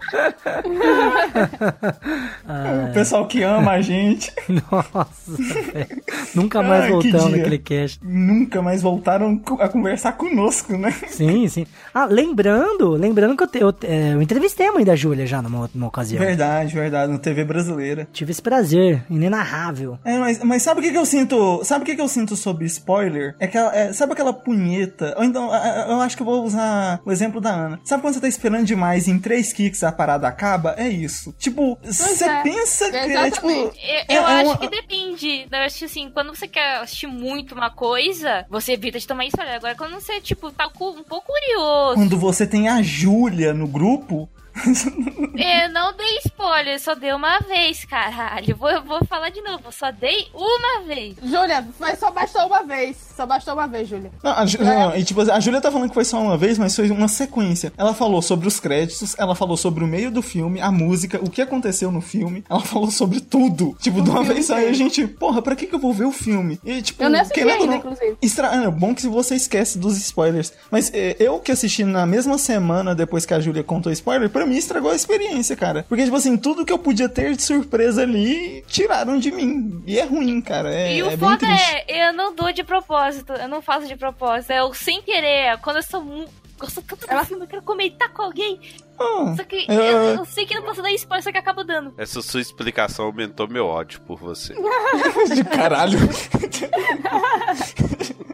O pessoal que ama a gente Nossa, velho. Nunca mais Ai, voltamos naquele cast. nunca mais voltaram a conversar conosco, né? Sim, sim. Ah, lembrando, lembrando que eu, te- eu, é, eu entrevistei a mãe da Júlia já numa, numa ocasião. Verdade, verdade, no TV brasileira. Tive esse prazer, inenarrável. É, mas, mas sabe o que, que eu sinto? Sabe o que, que eu sinto sobre spoiler? É que ela- é, sabe aquela punheta? Ou então, eu acho que eu vou usar o exemplo da Ana. Sabe quando você tá esperando demais e em três kicks a parada acaba? É isso. Tipo, você é. pensa que é, tipo. Eu, É, eu é acho uma- que depende. Eu acho que assim, quando você quer assistir muito uma coisa, você evita de tomar spoiler. Agora, quando você, tipo, tá um pouco curioso, Quando você tem a Júlia no grupo. eu não dei spoiler, só dei uma vez, caralho. Vou, eu vou falar de novo, só dei uma vez. Júlia, mas só bastou uma vez. Só bastou uma vez, Júlia. Não, a, Ju- não, e, tipo, a Júlia tá falando que foi só uma vez, mas foi uma sequência. Ela falou sobre os créditos, ela falou sobre o meio do filme, a música, o que aconteceu no filme. Ela falou sobre tudo. Tipo, de uma vez só. E a gente, porra, pra que, que eu vou ver o filme? E, tipo, Eu nem assisti querendo ainda, não- inclusive. Estra... É bom que você esquece dos spoilers. Mas é, eu que assisti na mesma semana depois que a Júlia contou spoiler, pra mim estragou a experiência, cara. Porque, tipo assim, tudo que eu podia ter de surpresa ali, tiraram de mim. E é ruim, cara. É, e o é foda é, eu não dou de propósito, eu não faço de propósito, é o sem querer, quando eu sou gosto tanto do filme, eu quero comentar com alguém, Ah, só que é, eu, eu sei que não posso dar spoiler, só que acabo dando. Essa sua explicação aumentou meu ódio por você. de caralho.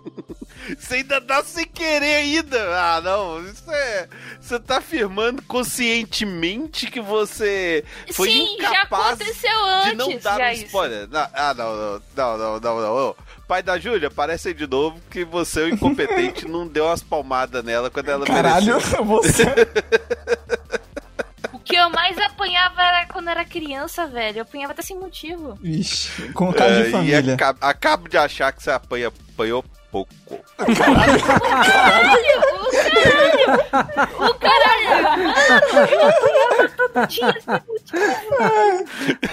Você ainda dá sem querer ainda. Ah, não. Isso é. Você tá afirmando conscientemente que você foi Sim, já incapaz aconteceu antes. de não dar já um isso. spoiler. Não, ah, não, não, não, não, não, não. Pai da Júlia, aparece aí de novo que você, o incompetente, não deu umas palmadas nela quando ela Caralho, mereceu. você. O que eu mais apanhava era quando era criança, velho. Eu apanhava até sem motivo. Vixe, com caso de É, e família. acabo, acabo de achar que você apanha, apanhou pouco. O caralho! O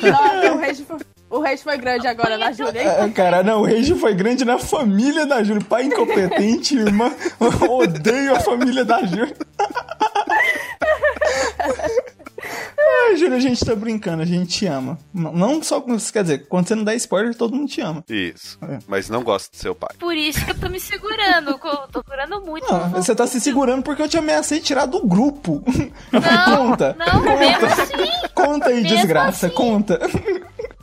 caralho! O rage foi, o rage foi grande agora na Júlia, hein? É, cara, não, o rage foi grande na família da Júlia. Pai incompetente, irmã. Eu odeio a família da Júlia. Ai, Júlia, a gente tá brincando, a gente te ama. Não, não só, quer dizer, quando você não dá spoiler, todo mundo te ama. Isso. É. Mas não gosto do seu pai. Por isso que eu tô me segurando. Tô segurando muito. Ah, você tá se segurando porque eu te ameacei tirar do grupo. conta. Não, mesmo assim. Conta aí, Mesmo desgraça, assim. conta.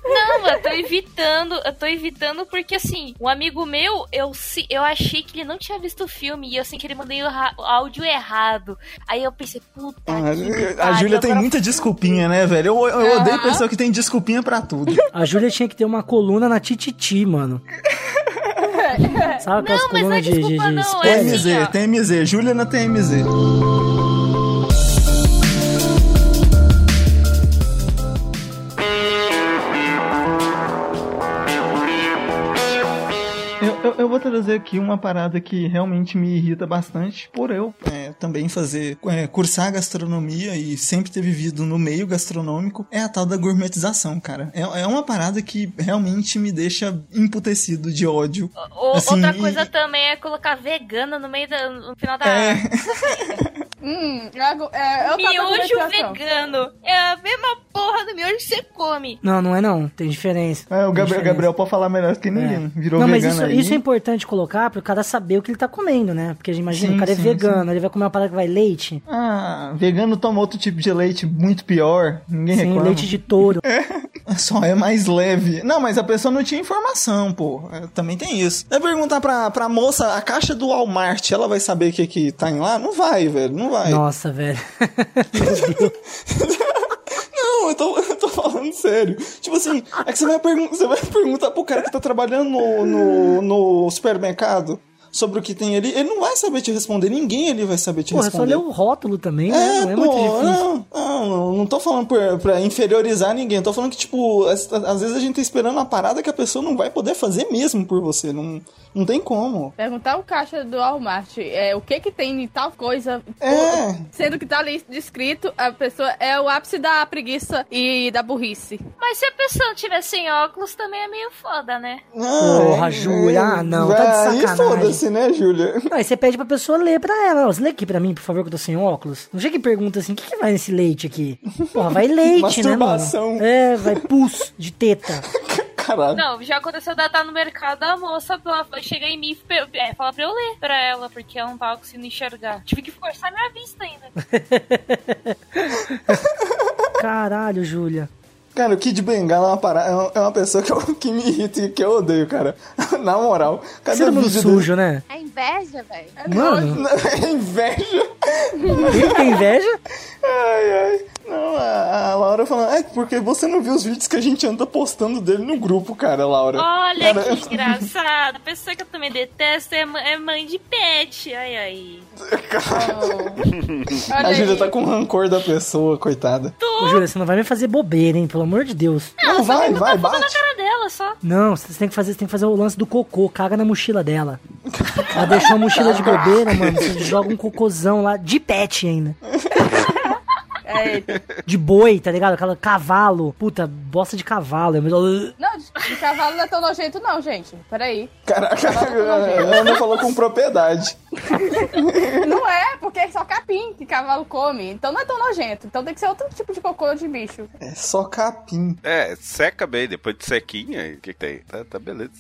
Não, eu tô evitando, eu tô evitando porque assim, um amigo meu, eu, se- eu achei que ele não tinha visto o filme e eu sei que ele mandei o, o áudio errado. Aí eu pensei, puta Ah, que a Júlia tem muita desculpinha, né, velho? Eu, eu odeio pessoa que tem desculpinha pra tudo. A Júlia tinha que ter uma coluna na Tititi, mano. Sabe aquelas Não, mas não colunas é de, de, desculpa, de não, spoiler? é assim, TMZ. TMZ, Júlia na TMZ. Eu, eu, vou trazer aqui uma parada que realmente me irrita bastante, por eu é, também fazer, é, cursar gastronomia e sempre ter vivido no meio gastronômico, é a tal da gourmetização, cara. É, é uma parada que realmente me deixa emputecido de ódio. O- Assim, outra e- coisa também é colocar vegana no meio da, no final da É. Hum, é, é, eu miojo vegano. É a mesma porra do miojo que você come. Não, não é não. Tem diferença. É, o Tem Gabriel, diferença. Gabriel pode falar melhor que ninguém. Virou não, mas vegano isso, aí. isso é importante colocar pro cara saber o que ele tá comendo, né? Porque imagina, Sim, o cara é sim, vegano, ele vai comer uma parada que vai leite. Ah, vegano toma outro tipo de leite muito pior. Ninguém Sim, reclama. leite de touro. Só é mais leve. Não, mas a pessoa não tinha informação, pô. É, também tem isso. É perguntar pra, pra moça, a caixa do Walmart, ela vai saber o que que tá em lá? Não vai, velho, não vai. Nossa, velho. Não, eu tô, eu tô falando sério. Tipo assim, é que você vai, você vai perguntar pro cara que tá trabalhando no, no, no supermercado. Sobre o que tem ali, ele não vai saber te responder. Ninguém ali vai saber te Porra, é só responder. ler o rótulo também, né? Não é muito pô, difícil. Não, não, não tô falando pra, pra inferiorizar ninguém. Tô falando que, tipo, às, às vezes a gente tá esperando uma parada que a pessoa não vai poder fazer mesmo por você. Não, não tem como. Perguntar o caixa do Walmart é, o que que tem em tal coisa. É. Sendo que tá ali descrito, a pessoa é o ápice da preguiça e da burrice. Mas se a pessoa tiver sem óculos, também é meio foda, né? Não, Porra, Júlia, ah, não, tá de Aí sacanagem. Foda-se, né, Júlia? Não, aí você pede pra pessoa ler pra ela. Ó, Você lê aqui pra mim, por favor, que eu tô sem óculos. Não chega e pergunta assim, o que, que vai nesse leite aqui? Porra, vai leite, né, mano? É, vai pus de teta. Caralho. Não, já aconteceu de eu estar no mercado, a moça chega em mim e é, fala pra eu ler pra ela, porque ela não tava conseguindo enxergar. Tive que forçar minha vista ainda. Caralho, Júlia. Cara, o Kid Bengala é uma, para... é uma- é pessoa que, eu- que me irrita e que eu odeio, cara. Na moral. Cadê o mundo vídeo sujo, né? É inveja, velho. Mano, dele? É inveja. ele tem inveja? Ai, ai. Não, a, a Laura falando, é porque você não viu os vídeos que a gente anda postando dele no grupo, cara, Laura. Olha Cara, que engraçado. A pessoa que eu também detesto é, é mãe de pet. Ai, ai. Olha A Júlia tá com rancor da pessoa, coitada. Ô, Júlia, você não vai me fazer bobeira, hein? Pelo amor de Deus. Não, vai, vai, Na bate. cara dela só. Não, você tem que fazer, você tem que fazer o lance do cocô, caga na mochila dela. Ela deixou a mochila de bobeira, mano. Você joga um cocôzão lá, de pet ainda. É, De boi, tá ligado? Aquela cavalo. Puta, bosta de cavalo. É melhor... não, de, de cavalo não é tão nojento, não, gente. Peraí. Caraca, a Ana falou com propriedade. Não é, porque é só capim que cavalo come. Então não é tão nojento. Então tem que ser outro tipo de cocô de bicho. É só capim. É, seca bem, depois de sequinha, o que, que tem? Tá, tá beleza.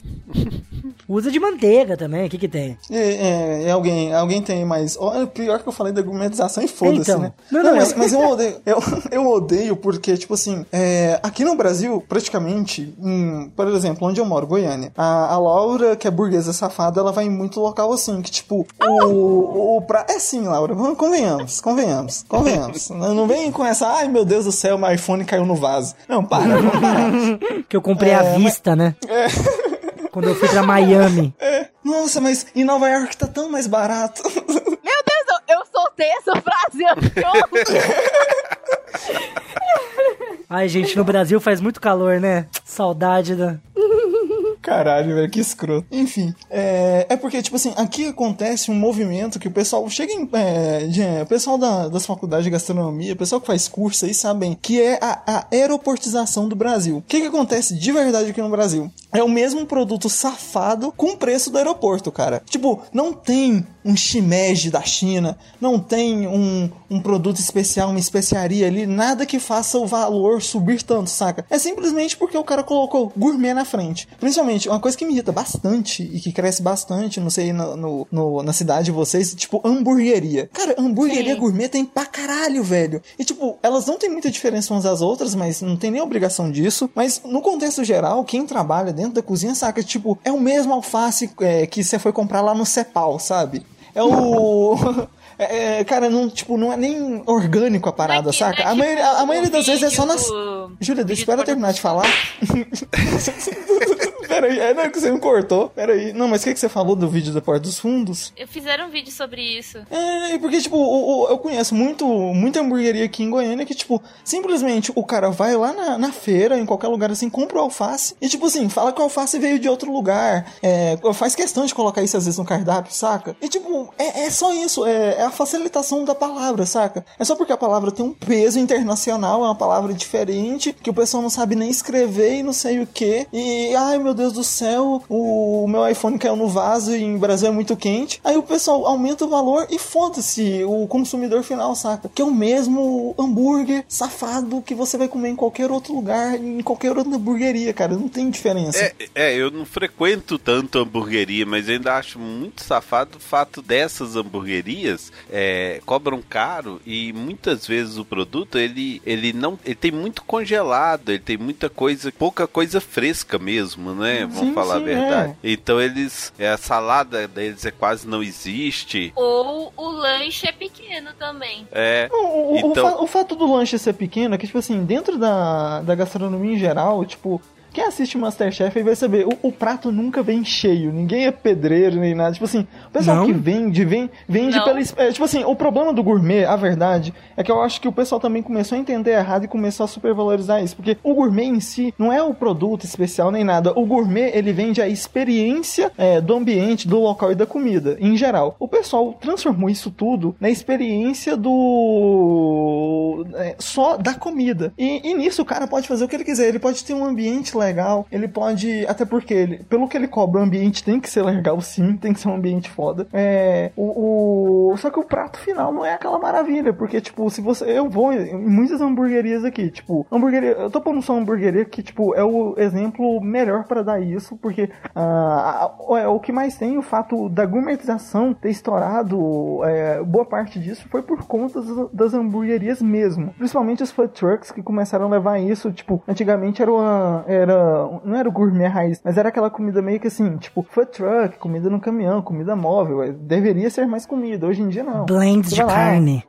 Usa de manteiga também, o que que tem? E, é, e alguém, alguém tem mais. Olha, pior que eu falei da argumentização e foda-se, Então. né? Não, não, mas, é- mas eu odeio. Eu, eu odeio porque, tipo assim, é, aqui no Brasil, praticamente, em, por exemplo, onde eu moro, Goiânia, a, a Laura, que é burguesa safada, ela vai em muito local assim, que tipo, o, o pra... É sim, Laura, vamos- convenhamos, convenhamos, convenhamos. não não vem com essa, ai meu Deus do céu, meu iPhone caiu no vaso. Não, para, vamos parar. Que eu comprei à vista, né? Quando eu fui pra Miami. É, nossa, mas em Nova York tá tão mais barato. Essa frase antes. Ai, gente, no Brasil faz muito calor, né? Saudade da. Caralho, velho, que escroto. Enfim, é, é porque, tipo assim, aqui acontece um movimento que o pessoal chega em. É, de- é, o pessoal da- das faculdades de gastronomia, o pessoal que faz curso aí sabem que é a, a aeroportização do Brasil. O que, que acontece de verdade aqui no Brasil? É o mesmo produto safado com o preço do aeroporto, cara. Tipo, não tem um shimeji da China, não tem um, um produto especial, uma especiaria ali, nada que faça o valor subir tanto, saca? É simplesmente porque o cara colocou gourmet na frente. Principalmente, uma coisa que me irrita bastante e que cresce bastante, não sei, no, no- no- na cidade de vocês, tipo, hamburgueria. Cara, hamburgueria Sim. gourmet tem pra caralho, velho. E tipo, elas não têm muita diferença umas das outras, mas não tem nem obrigação disso. Mas no contexto geral, quem trabalha dentro da cozinha saca, tipo, é o mesmo alface é, que você foi comprar lá no Cepal, sabe? É o. É, é, cara, não, tipo, não é nem orgânico a parada, saca? a, tipo maioria, a, a o maioria das vezes é só nas. do- Júlia, deixa eu terminar de falar. Peraí, é não é que você me cortou. Peraí. Não, mas o que, que você falou do vídeo da Porta dos Fundos? Fizeram um vídeo sobre isso. É, porque, tipo, o- o- eu conheço muito, muita hamburgueria aqui em Goiânia que, tipo, simplesmente o cara vai lá na, na feira, em qualquer lugar assim, compra o alface e, tipo assim, fala que o alface veio de outro lugar. É, faz questão de colocar isso às vezes no cardápio, saca? E, tipo, é, é só isso, é, é a facilitação da palavra, saca? É só porque a palavra tem um peso internacional, é uma palavra diferente, que o pessoal não sabe nem escrever e não sei o que. E, ai meu Deus do céu, o meu iPhone caiu no vaso e em Brasil é muito quente. Aí o pessoal aumenta o valor e foda-se o consumidor final, saca? Que é o mesmo hambúrguer safado que você vai comer em qualquer outro lugar, em qualquer outra hamburgueria, cara. Não tem diferença. É, é, eu não frequento tanto hamburgueria, mas ainda acho muito safado o fato dessas hamburguerias é, cobram caro e muitas vezes o produto ele, ele não ele tem muito congelado, ele tem muita coisa, pouca coisa fresca mesmo, né? Vamos Sim, falar a sim, verdade. é. Então eles é, a salada deles é quase não existe. Ou o lanche é pequeno também. É, o, o Então- fa- o fato do lanche ser pequeno é que, tipo assim, dentro da, da gastronomia em geral, tipo, quem assiste Masterchef aí vai saber, o, o prato nunca vem cheio, ninguém é pedreiro nem nada. Tipo assim, o pessoal Não? que vende, vem, vende Não. pela. é, tipo assim, o problema do gourmet, a verdade, é que eu acho que o pessoal também começou a entender errado e começou a supervalorizar isso. Porque o gourmet em si não é o produto especial nem nada. O gourmet, ele vende a experiência é, do ambiente, do local e da comida, em geral. O pessoal transformou isso tudo na experiência do. é, só da comida. E, e nisso o cara pode fazer o que ele quiser. Ele pode ter um ambiente legal, ele pode. Até porque, ele, pelo que ele cobra, o ambiente tem que ser legal, sim, tem que ser um ambiente foda. É. O, o- só que o prato final não é aquela maravilha, porque, tipo, se você. Eu vou em muitas hamburguerias aqui, tipo, hamburgueria. Eu tô pondo só hamburgueria que, tipo, é o exemplo melhor pra dar isso, porque ah, a- é o que mais tem o fato da gourmetização ter estourado. é, boa parte disso foi por conta das, das hamburguerias mesmo. Principalmente os food trucks que começaram a levar isso, tipo, antigamente era uma. Era, não era o gourmet raiz, mas era aquela comida meio que assim, tipo, food truck, comida no caminhão, comida móvel. é, Deveria ser mais comida, hoje em dia não. Blends Você de lá, carne.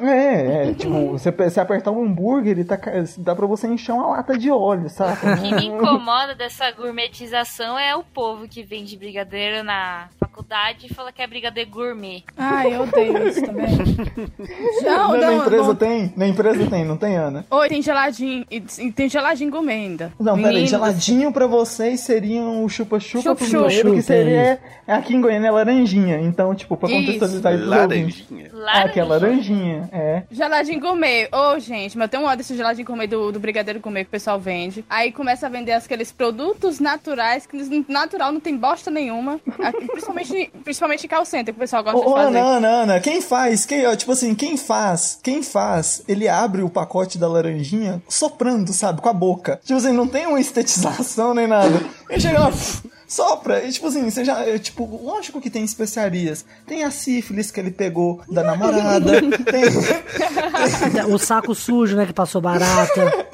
É, é, tipo, você, você apertar um hambúrguer, ele tá, dá pra você encher uma lata de óleo, sabe? O que me incomoda dessa gourmetização é o povo que vende brigadeiro na faculdade e fala que é brigadeiro gourmet. Ai, eu odeio isso também. Não, na, não, empresa não. tem? Na empresa tem, não tem, Ana? Oi, tem geladinho. Tem geladinho gourmet ainda. Não, peraí, geladinho pra vocês seriam o chupa-chupa pro mineiro, que seria aqui em Goiânia é laranjinha. Então, tipo, pra Isso. contextualizar pros ouvintes. Laranjinha. Ah, que é laranjinha, é. Geladinho gourmet. Ô, gente, mas eu tenho um ódio desse geladinho gourmet do, do brigadeiro gourmet que o pessoal vende. Aí começa a vender aqueles produtos naturais, que natural não tem bosta nenhuma. Aqui, principalmente, principalmente em call center, que o pessoal gosta Ô, de fazer. Ana, Ana, Ana, quem faz, quem, ó, tipo assim, quem faz, quem faz, ele abre o pacote da laranjinha soprando, sabe, com a boca. Tipo assim, não tem uma estetização nem nada. Ele chega lá, sopra, e tipo assim, você já, é, tipo, lógico que tem especiarias. Tem a sífilis que ele pegou da namorada, tem, O saco sujo, né, que passou barata.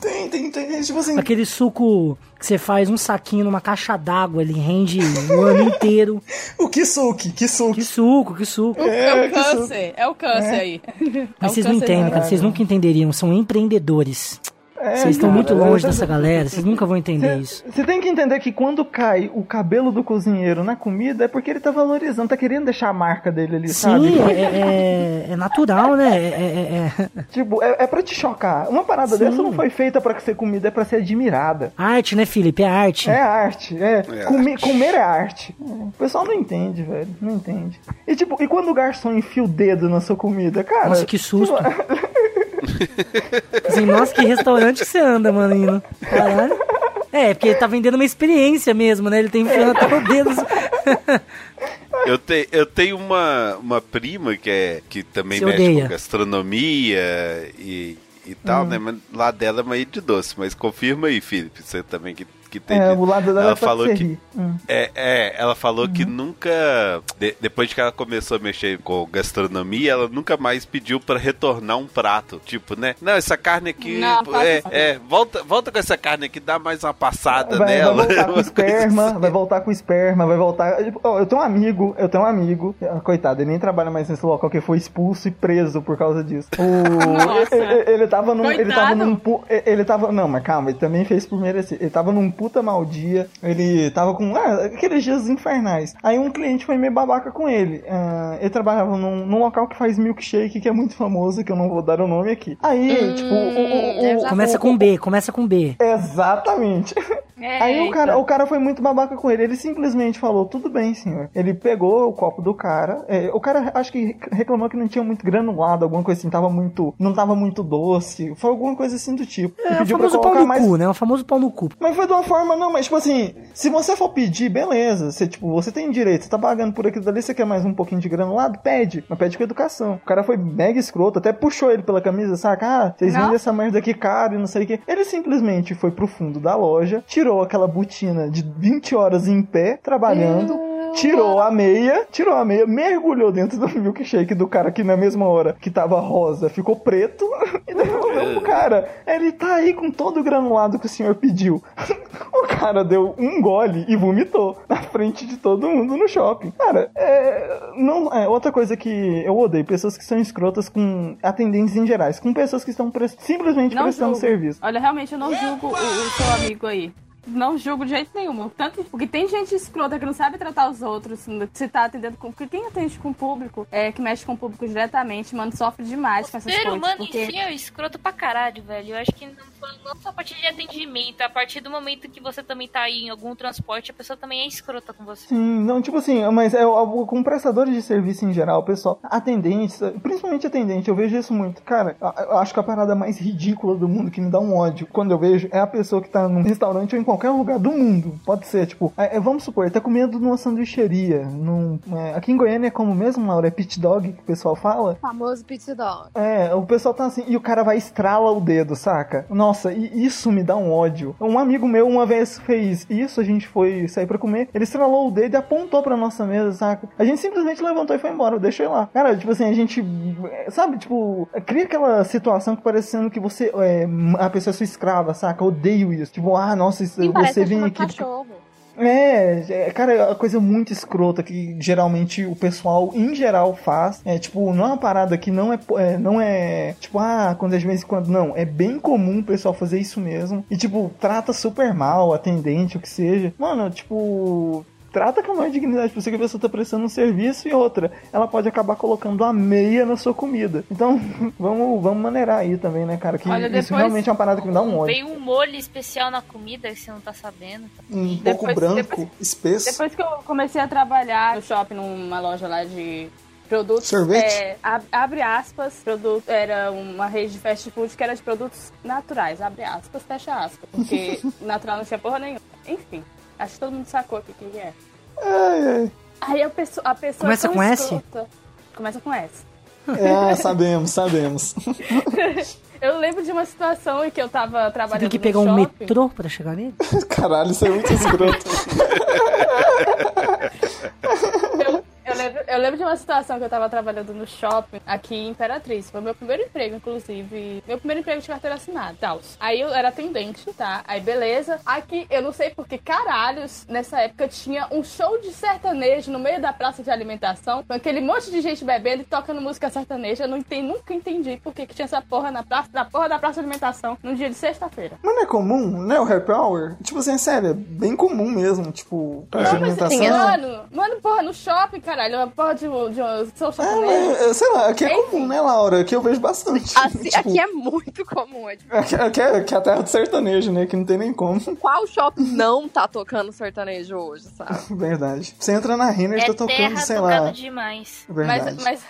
tem, tem, tem, tipo assim, Aquele suco que você faz um saquinho numa caixa d'água, ele rende o ano inteiro. o kisuki, kisuki. Que suco, que suco. É, o que isso- câncer, é o câncer aí. É Mas o vocês não entendem, cara. Vocês nunca entenderiam. São empreendedores. É, Vocês estão cara, muito é, longe é, dessa galera. Vocês nunca vão entender isso. Você tem que entender que quando cai o cabelo do cozinheiro na comida é porque ele tá valorizando, tá querendo deixar a marca dele ali, sabe? Sim, é, é- é natural, né? É, é- é- é Tipo, é, é pra te chocar. Uma parada Sim. dessa não foi feita pra ser comida, é pra ser admirada. arte, né, Felipe? É arte. É arte, é. É Comer, arte. comer é arte. É, O pessoal não entende, velho. Não entende. E tipo, e quando o garçom enfia o dedo na sua comida, cara. Nossa, que susto. Assim, nossa, que restaurante que você anda, maninho. Caralho. É, porque ele tá vendendo uma experiência mesmo, né? Ele tem enfiando até o dedo. Eu, te, eu tenho uma, uma prima que, é, que também Se mexe odeia. com gastronomia e, e tal, Hum. né? Mas lá dela é meio de doce. Mas confirma aí, Felipe, você também que, que tem. É, o lado dela ela é falou que. Hum. É, é, ela falou que Uhum. nunca. de- depois que ela começou a mexer com gastronomia, ela nunca mais pediu pra retornar um prato. Tipo, né? Não, essa carne aqui. Não, faz é, é, volta, volta com essa carne aqui, dá mais uma passada Vai, vai nela. voltar com esperma, assim. vai voltar com esperma, vai voltar. Tipo, Eu tenho um amigo, eu tenho um amigo, ah, coitado, ele nem trabalha mais nesse local, que foi expulso e preso por causa disso. O- Nossa. ele, ele tava num. Ele tava Coitado. num. Ele tava. Não, mas calma, ele também fez por merecer. Ele tava num puta mal dia, ele tava com. Ah, aqueles dias infernais. Aí um cliente foi meio babaca com ele. Ah, ele trabalhava num, num local que faz milkshake, que é muito famoso, que eu não vou dar o nome aqui. Aí, tipo, o- o- o- o- Começa com B, começa com B. Exatamente. Aí o cara, o cara foi muito babaca com ele. Ele simplesmente falou: Tudo bem, senhor. Ele pegou o copo do cara. é, o cara acho que reclamou que não tinha muito granulado, alguma coisa assim, tava muito. Não tava muito doce. Foi alguma coisa assim do tipo. E É o pediu pra famoso pau no mais. cu, né? O famoso pau no cu. Mas foi de uma forma, não, mas tipo assim, se você for pedir, beleza. Você, tipo, você tem direito, você tá pagando por aquilo dali, você quer mais um pouquinho de granulado? Pede. Mas pede com educação. O cara foi mega escroto, até puxou ele pela camisa, saca? Ah, vocês vendem essa merda aqui caro e não sei o que. Ele simplesmente foi pro fundo da loja, tirou aquela botina de 20 horas em pé, trabalhando. tirou a meia, tirou a meia, mergulhou dentro do milkshake do cara que na mesma hora que tava rosa ficou preto e devolveu pro cara. Ele tá aí com todo o granulado que o senhor pediu. O cara deu um gole e vomitou na frente de todo mundo no shopping. Cara, é, não, é outra coisa que eu odeio, pessoas que são escrotas com atendentes em gerais, com pessoas que estão pres- simplesmente Não prestando julgo. serviço. Olha, realmente, eu não julgo o, o seu amigo aí. Não julgo de jeito nenhum. Tanto porque tem gente escrota que não sabe tratar os outros, se tá atendendo com. Porque quem atende com o público, é, que mexe com o público diretamente, mano, sofre demais com essas ser coisas. humano porque... em si é escroto pra caralho, velho. Eu acho que não, não só a partir de atendimento, a partir do momento que você também tá aí em algum transporte, a pessoa também é escrota com você. Sim, não, tipo assim, mas é o- com prestadores de serviço em geral, pessoal, atendentes, principalmente atendente, eu vejo isso muito. Cara, eu acho que a parada mais ridícula do mundo, que me dá um ódio, quando eu vejo, é a pessoa que tá num restaurante ou em qualquer lugar do mundo. Pode ser, tipo, é, é, vamos supor, tá comendo numa sanduicheria. Num, é, aqui em Goiânia é como mesmo, Laura? É pit dog que o pessoal fala? Famoso pizza dog. É, o pessoal tá assim, e o cara vai estrala o dedo, saca? Nossa, e isso me dá um ódio. Um amigo meu uma vez fez isso, a gente foi sair pra comer, ele estralou o dedo e apontou pra nossa mesa, saca? A gente simplesmente levantou e foi embora, eu deixei lá. Cara, tipo assim, a gente, é, sabe, tipo, cria aquela situação que parecendo que você, é, a pessoa é sua escrava, saca? Eu odeio isso. Tipo, ah, nossa, Sim, você que vem aqui... cachorro. É, é, cara, é uma coisa muito escrota que geralmente o pessoal em geral faz. É tipo, não é uma parada que não é, é, não é tipo, ah, quando é de vez em quando. Não, é bem comum o pessoal fazer isso mesmo. E tipo, trata super mal, atendente, o que seja. Mano, tipo. Trata com a maior dignidade possível que a pessoa tá prestando um serviço e outra. Ela pode acabar colocando a meia na sua comida. Então, vamos, vamos maneirar aí também, né, cara? Que Olha, isso realmente é uma parada que me dá um ódio. Veio um molho especial na comida que você não tá sabendo. Um pouco Depois- branco, depois- espesso. Depois que eu comecei a trabalhar no shopping, numa loja lá de produtos. Sorvete? é, ab- abre aspas, produto, era uma rede de fast food que era de produtos naturais. Abre aspas, fecha aspas. Porque natural não tinha porra nenhuma. Enfim, acho que todo mundo sacou o que, que é. Ai, ai. Aí a pessoa, a pessoa Começa é com S? escrota. Começa com S. É, sabemos, sabemos. Eu lembro de uma situação em que eu tava Você trabalhando tem que pegar um metrô pra chegar nele? Caralho, isso é muito escroto. Lembro, eu lembro de uma situação que eu tava trabalhando no shopping aqui em Imperatriz. Foi meu primeiro emprego, inclusive. Meu primeiro emprego de carteira assinada. Tal. Aí eu era atendente, tá? Aí beleza. Aqui, eu não sei por que caralhos, nessa época tinha um show de sertanejo no meio da praça de alimentação, com aquele monte de gente bebendo e tocando música sertaneja. Eu não entendi, nunca entendi por que, que tinha essa porra na praça, na porra da praça de alimentação num dia de sexta-feira. Mas não é comum, né? O happy hour? Tipo assim, é sério, é bem comum mesmo. Tipo, pra Não, mas alimentação. tem, mano, mano, porra, no shopping, caralho, uma porra de, de um show É, mas, sei lá, aqui é Enfim. comum, né, Laura? Aqui eu vejo bastante. Assim, Tipo, aqui é muito comum. É tipo, aqui, aqui é, aqui é a terra do sertanejo, né? Que não tem nem como. qual shopping não tá tocando sertanejo hoje, sabe? Verdade. Você entra na Renner, É tá tocando, terra sei tocada lá. demais. Verdade. Mas, mas,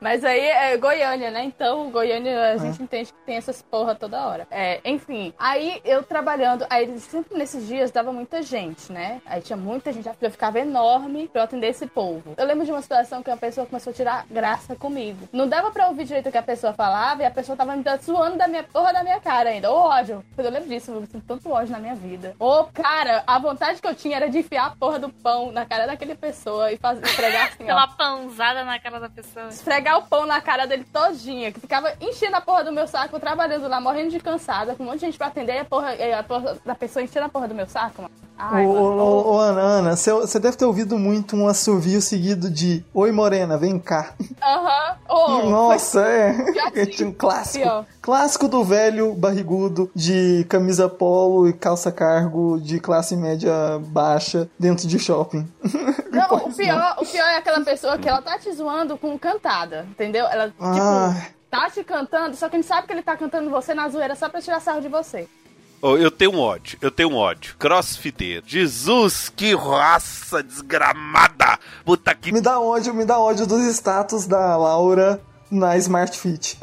mas aí é Goiânia, né? Então, Goiânia a gente entende que tem essas porra toda hora. É, enfim, aí eu trabalhando, aí sempre nesses dias dava muita gente, né? Aí tinha muita gente, a fila ficava enorme pra eu atender esse povo. Eu lembro de uma situação que uma pessoa começou a tirar graça comigo. Não dava pra ouvir direito o que a pessoa falava e a pessoa tava me dando- zoando da minha porra da minha cara ainda. Ô ódio. Eu lembro disso, eu sinto tanto ódio na minha vida. Ô, cara, a vontade que eu tinha era de enfiar a porra do pão na cara daquele pessoa e fazer, esfregar assim, ó Aquela pãozada na cara da pessoa. esfregar o pão na cara dele todinha, que ficava enchendo a porra do meu saco, trabalhando lá, morrendo de cansada, com um monte de gente pra atender, e a porra, e a porra da pessoa enchendo a porra do meu saco, mano. Ai, Ô, mano. ô, ô, Ana, Ana, você, deve ter ouvido muito um assovio seguido de Oi Morena, vem cá. Aham. Ô, Nossa, é. Já Tinha um clássico. Pior. Clássico do velho barrigudo de camisa polo e calça cargo de classe média baixa dentro de shopping. Não, Pode o pior, o pior é aquela pessoa que ela tá te zoando com cantada, entendeu? Ela, tipo, Ah. tá te cantando, só que a gente sabe que ele tá cantando você na zoeira só pra tirar sarro de você. Ô, eu tenho um ódio, eu tenho um ódio. Crossfiteiro. Jesus, que raça desgramada! Puta que. Me dá ódio, me dá ódio dos status da Laura na Smart Fit.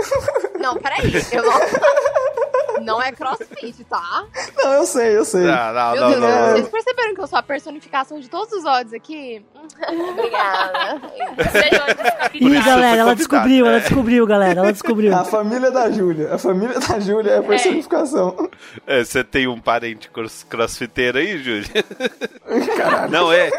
Não, peraí. Eu não. Não é crossfit, tá? Não, eu sei, eu sei. Não, não, Meu não, Deus, não, não. vocês perceberam que eu sou a personificação de todos os ódios aqui? Obrigada. Ih, galera, ela descobriu, ela né? descobriu, galera, ela descobriu. A família da Júlia. A família da Júlia é a personificação. É, Você tem um parente cross- crossfiteiro aí, Júlia? Não, é.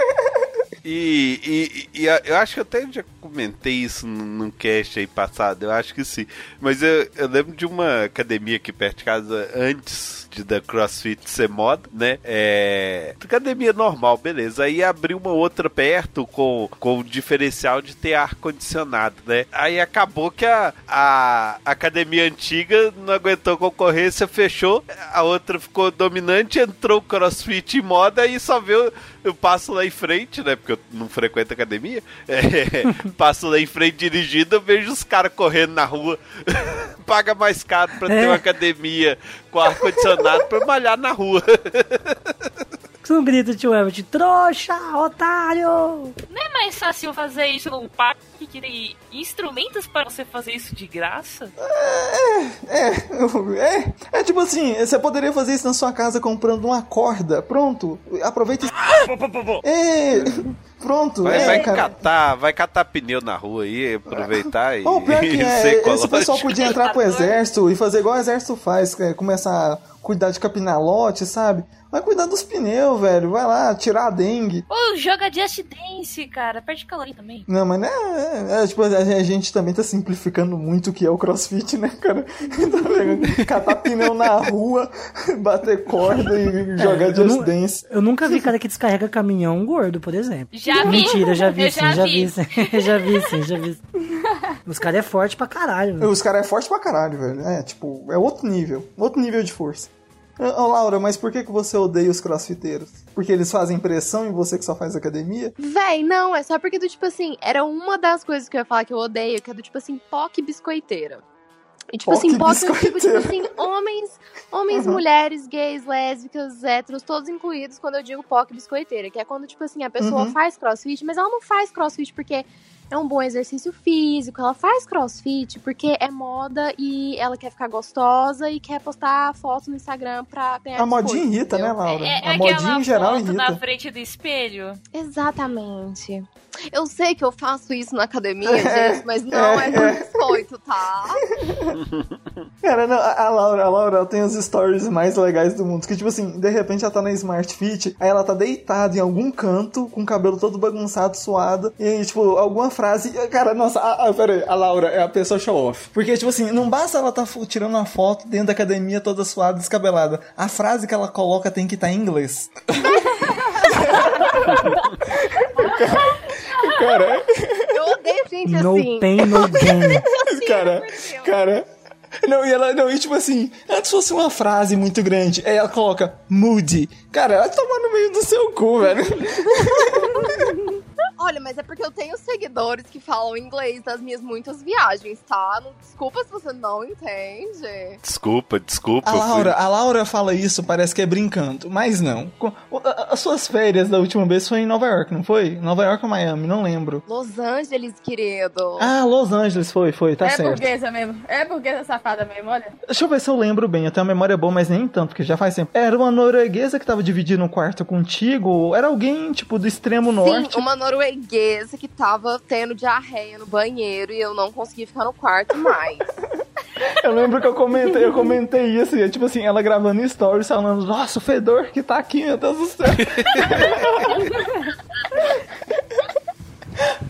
E, e, e a- eu acho que eu até já comentei isso num cast aí passado, eu acho que sim. Mas eu, eu lembro de uma academia aqui perto de casa antes de da CrossFit ser moda, né? É. Academia normal, beleza. Aí abriu uma outra perto com, com o diferencial de ter ar-condicionado, né? Aí acabou que a, a academia antiga não aguentou concorrência, fechou. A outra ficou dominante, entrou o CrossFit em moda e só viu. Eu passo lá em frente, né? Porque eu não frequento academia. É, passo lá em frente dirigindo, eu vejo os caras correndo na rua. Paga mais caro pra ter É. uma academia com ar-condicionado pra malhar na rua. Não grita, tio Everett, trouxa, otário! Não é mais fácil fazer isso num parque que tem instrumentos para você fazer isso de graça? É, é, é tipo assim, você poderia fazer isso na sua casa comprando uma corda. Pronto, aproveita e. É, pronto, Vai, é, vai cara. catar, vai catar pneu na rua aí, aproveitar e, Ou o pior que e é, esse pessoal podia entrar pro exército e fazer igual o exército faz, é, começar cuidar de capinar lote, sabe? Vai cuidar dos pneus, velho. Vai lá, tirar a dengue. Ou joga Just Dance, cara. Perde caloria também. Não, mas né, é, é, tipo, a, a gente também tá simplificando muito o que é o crossfit, né, cara? Tá catar pneu na rua, bater corda e jogar eu just não- dance. Eu nunca vi cara que descarrega caminhão gordo, por exemplo. Já vi. Mentira, já vi Eu sim, já já vi. vi sim. já vi sim, já vi. Os caras é forte pra caralho. velho. Os caras é forte pra caralho, velho. É, tipo, é outro nível. Outro nível de força. Ô, Laura, mas por que, que você odeia os crossfiteiros? Porque eles fazem pressão em você que só faz academia? Véi, não, é só porque do tipo assim, era uma das coisas que eu ia falar que eu odeio, que é do tipo assim, POC biscoiteira. E tipo POC assim, POC eu digo tipo biscoiteira. assim, homens, homens, Uhum. mulheres, gays, lésbicas, héteros, todos incluídos quando eu digo POC biscoiteira, que é quando tipo assim, a pessoa Uhum. faz crossfit, mas ela não faz crossfit porque é um bom exercício físico, ela faz crossfit porque é moda e ela quer ficar gostosa e quer postar foto no Instagram pra ganhar A modinha biscoito, irrita, né, entendeu? Laura? É, é a modinha aquela em geral foto na irrita. frente do espelho. Exatamente. Eu sei que eu faço isso na academia, É, gente, mas não é, é, por biscoito, tá? Cara, não, a, Laura, a Laura ela tem os stories mais legais do mundo. Que, tipo assim, de repente ela tá na Smart Fit, aí ela tá deitada em algum canto, com o cabelo todo bagunçado, suado, e aí, tipo, alguma frase. Cara, nossa, a, a, pera aí, a Laura é a pessoa show off. Porque, tipo assim, não basta ela tá fu- tirando uma foto dentro da academia toda suada, descabelada. A frase que ela coloca tem que estar em inglês. cara, Eu odeio gente No assim. pain, no gain. cara, cara. Não, e ela, não, e tipo assim, antes fosse uma frase muito grande, aí ela coloca moody. Cara, ela toma no meio do seu cu, velho. Olha, mas é porque eu tenho seguidores que falam inglês nas minhas muitas viagens, tá? Não, desculpa se você não entende. Desculpa, desculpa. A Laura, a Laura fala isso, parece que é brincando, mas não. A- As suas férias da última vez foi em Nova York, não foi? Nova York ou Miami, não lembro. Los Angeles, querido. Ah, Los Angeles foi, foi, tá é certo. burguesa mesmo. É burguesa safada mesmo, olha. Deixa eu ver se eu lembro bem, eu tenho uma memória boa, mas nem tanto, porque já faz tempo. Era uma norueguesa que tava dividindo um quarto contigo, era alguém, tipo, do extremo norte. Sim, uma norueguesa que tava tendo diarreia no banheiro e eu não consegui ficar no quarto mais. Eu lembro que eu comentei, eu comentei isso, e é tipo assim, ela gravando stories falando, nossa, o fedor que tá aqui, meu Deus do céu.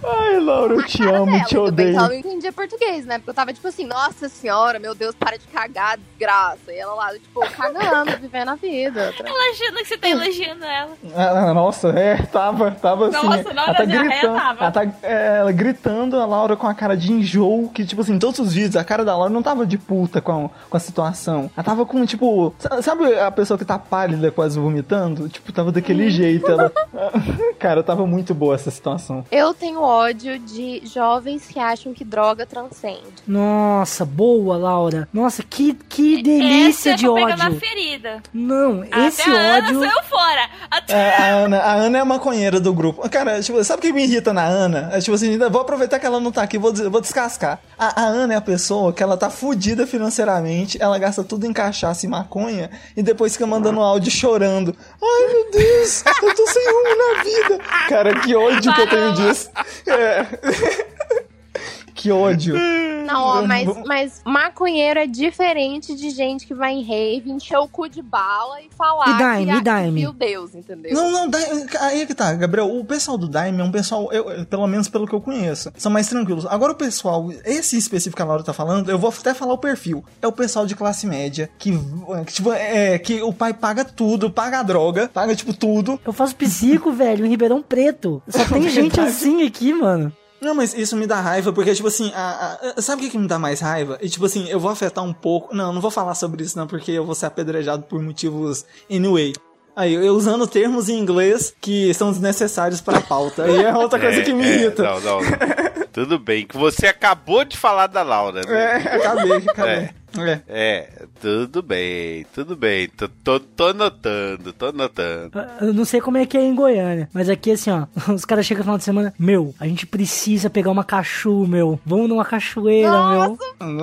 Ai, Laura, eu te Cara amo, dela, te ainda bem odeio. ela não entendia português, né? Porque eu tava tipo assim, nossa senhora, meu Deus, para de cagar, desgraça. E ela lá, tipo, cagando, vivendo a vida. Ela achando que você tá elogiando ela. Ah, nossa, é, tava, tava assim. Nossa, na hora ela tá gritando, tava. Ela, tá, é, ela gritando, a Laura com a cara de enjoo, que, tipo assim, em todos os vídeos, a cara da Laura não tava de puta com a, com a situação. Ela tava com, tipo, sa- sabe a pessoa que tá pálida, quase vomitando? Tipo, tava daquele jeito. Ela... cara, tava muito boa essa situação. Eu tenho ódio de jovens que acham que droga transcende. Nossa, boa, Laura. Nossa, que, que delícia Essa de é pra pegar na ódio. ferida. Não, esse Até a Ana ódio. saiu fora. Até... É, a, Ana, a Ana é a maconheira do grupo. Cara, tipo, sabe o que me irrita na Ana? É, tipo assim, vou aproveitar que ela não tá aqui, vou, vou descascar. A, a Ana é a pessoa que ela tá fudida financeiramente, ela gasta tudo em cachaça e maconha, e depois fica mandando áudio chorando. Ai, meu Deus, eu tô sem rumo na vida. Cara, que ódio que eu tenho disso. É. Que ódio. Não, ó, mas, mas maconheiro é diferente de gente que vai em rave, encher o cu de bala e falar E Daime, que, e Daime? viu Deus, entendeu? Não, não, Daime- aí é que tá, Gabriel. O pessoal do Daime é um pessoal, eu- pelo menos pelo que eu conheço, são mais tranquilos. Agora o pessoal, esse específico que a Laura tá falando, eu vou até falar o perfil. É o pessoal de classe média, que, que, tipo, é, que o pai paga tudo, paga a droga, paga, tipo, tudo. Eu faço psico, velho, em Ribeirão Preto. Só tem gente assim aqui, mano. Não, mas isso me dá raiva, porque, tipo assim, a- a- sabe o que, que me dá mais raiva? E, tipo assim, eu vou afetar um pouco. Não, não vou falar sobre isso, não, porque eu vou ser apedrejado por motivos anyway. Aí, eu usando termos em inglês que são desnecessários pra pauta. Aí é outra coisa É, que me é, irrita. Não, não. Tudo bem, que você acabou de falar da Laura, né? É, acabei, acabei. É. É, tudo bem, tudo bem. Tô, tô, tô anotando, tô anotando. Eu não sei como é que é em Goiânia, mas aqui assim, ó, os caras chegam no final de semana, meu, a gente precisa pegar uma cachu, meu. Vamos numa cachoeira, meu.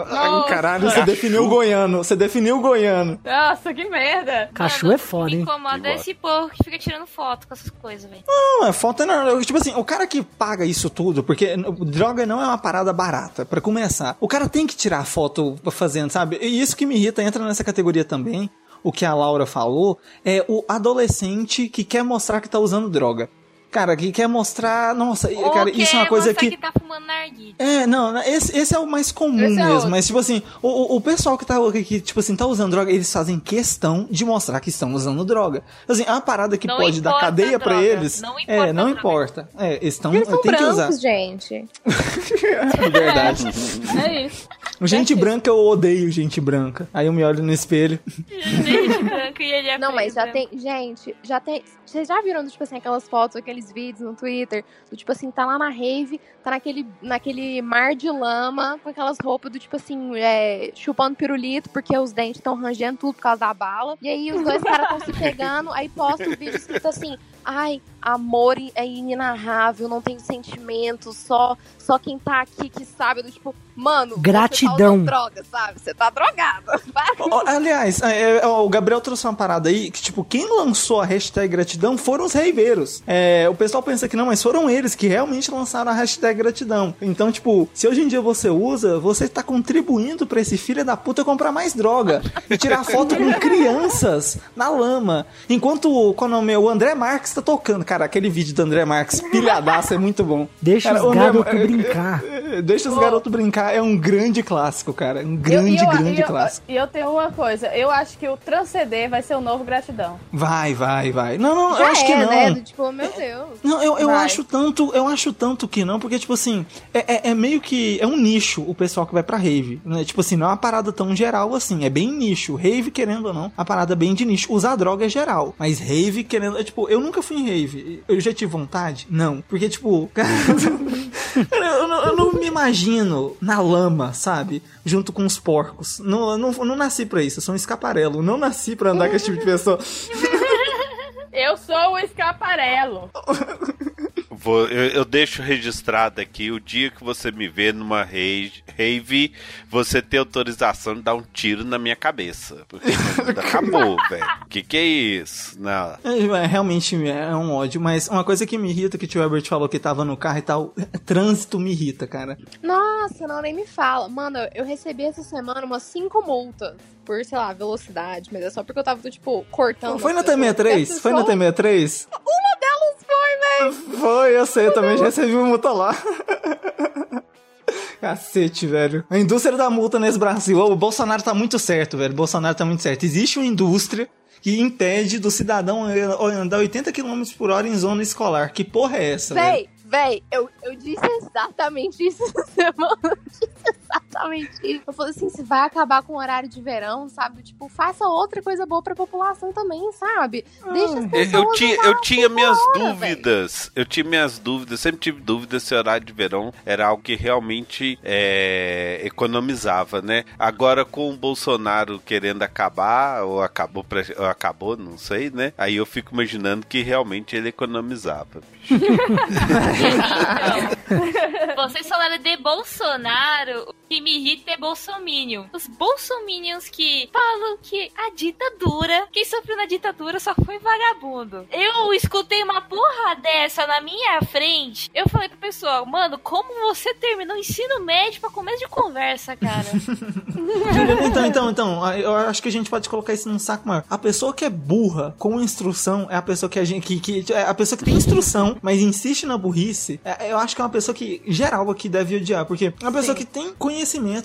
Ai, caralho, você definiu o goiano. Você definiu o goiano. Nossa, que merda. Cachu Mano, é foda, Me hein? incomoda Igual. esse povo que fica tirando foto com essas coisas, velho. Não, é falta não. Tipo assim, o cara que paga isso tudo, porque droga não é uma parada barata, pra começar. O cara tem que tirar foto fazendo, sabe? E isso que me irrita, entra nessa categoria também. O que a Laura falou é o adolescente que quer mostrar que tá usando droga. Cara, que quer mostrar. Nossa, Ou cara, isso é uma coisa que. que tá fumando narguilha. É, não, esse, esse é o mais comum Esse é mesmo. outro. Mas, tipo assim, o, o- pessoal que tá, que, tipo assim, tá usando droga, eles fazem questão de mostrar que estão usando droga. Assim, é uma parada que Não pode dar a cadeia pra droga, eles. não é, importa não a droga. importa. É, eles estão. Eles são Tem que usar. gente. É verdade. É isso. Gente branca, eu odeio gente branca. Aí eu me olho no espelho. Gente branco e ele é Não, mas já tem. Gente, já tem. Vocês já viram, tipo assim, aquelas fotos, aqueles vídeos no Twitter? Do tipo assim, tá lá na rave, tá naquele, naquele mar de lama, com aquelas roupas do tipo assim, é, chupando pirulito, porque os dentes estão rangendo tudo por causa da bala. E aí os dois caras estão se pegando, aí posta um vídeo escrito assim. Ai, amor é inenarrável, não tem sentimentos, só, só quem tá aqui que sabe. Do tipo, mano, Você tá Gratidão. droga, sabe? Você tá drogado. Aliás, é, é, o Gabriel trouxe uma parada aí que, tipo, quem lançou a hashtag gratidão foram os reiveiros. É, o pessoal pensa que não, mas foram eles que realmente lançaram a hashtag gratidão. Então, tipo, se hoje em dia você usa, você tá contribuindo pra esse filho da puta comprar mais droga e tirar foto com crianças na lama. Enquanto quando o meu André Marques tá tocando. Cara, aquele vídeo do André Marques, pilhadaço, é muito bom. Deixa Cara, os André- garotos é, é, brincar. é, Deixa os garotos brincar, é um grande clássico, cara. Um Eu- grande, e eu, grande eu- clássico. E eu, tenho uma coisa, eu acho que o transcender vai ser o novo gratidão. Vai, vai, vai. Não, não, eu Já acho é, que não. né? Tipo, meu Deus. Não, eu, eu Vai. acho tanto, eu acho tanto que não, porque, tipo assim, é, é- é meio que. É um nicho o pessoal que vai pra rave. Né? Tipo assim, não é uma parada tão geral assim. É bem nicho. Rave, querendo ou não, a parada é bem de nicho. Usar droga é geral. Mas rave, querendo. é, Tipo, eu nunca fui em rave. Eu já tive vontade? Não. Porque, tipo, cara, eu, não, eu não me imagino na lama, sabe? Junto com os porcos. Não, não, não nasci pra isso. Eu sou um escaparelo. Não nasci pra andar com esse tipo de pessoa. Eu sou o escaparelo. Vou- eu, eu deixo registrado aqui o dia que você me vê numa rave, rave você ter autorização de dar um tiro na minha cabeça. Porque acabou, velho. Que que é isso? Não. É, é, realmente é um ódio, mas uma coisa que me irrita, que o tio Herbert falou que tava no carro e tal, é, trânsito me irrita, cara. Nossa, não, nem me fala. Mano, eu recebi essa semana umas cinco multas por, sei lá, velocidade, mas é só porque eu tava, tipo, cortando. Foi na as pessoas. T63? As Foi na pessoas- T63? Uma foi, velho. Foi, eu sei, eu também já recebi uma multa lá. Cacete, velho. A indústria da multa nesse Brasil. O Bolsonaro tá muito certo, velho. O Bolsonaro tá muito certo. Existe uma indústria que impede do cidadão andar 80 km por hora em zona escolar. Que porra é essa, velho? Véi, véi, eu, eu disse exatamente isso semana. Exatamente isso. Eu falei assim: você vai acabar com o horário de verão, sabe? Tipo, faça outra coisa boa pra população também, sabe? Deixa as Eu, pessoas. eu tinha, eu tinha minhas hora, dúvidas. Eu tinha minhas dúvidas. Sempre tive dúvidas se o horário de verão era algo que realmente é, economizava, né? Agora com o Bolsonaro querendo acabar, ou acabou, pre- ou acabou, não sei, né? Aí eu fico imaginando que realmente ele economizava. bicho. Vocês falaram de Bolsonaro. Que me irrita é bolsominion. Os bolsominions que falam que a ditadura, quem sofreu na ditadura só foi vagabundo. Eu escutei uma porra dessa na minha frente. Eu falei pro pessoal, mano, como você terminou o ensino médio pra começo de conversa, cara? então, então, então, eu acho que a gente pode colocar isso num saco maior. A pessoa que é burra com instrução é a pessoa que a gente. Que, que, é a pessoa que tem instrução, mas insiste na burrice. É, eu acho que é uma pessoa que geral aqui deve odiar. Porque é uma pessoa Sim. que tem conhecimento,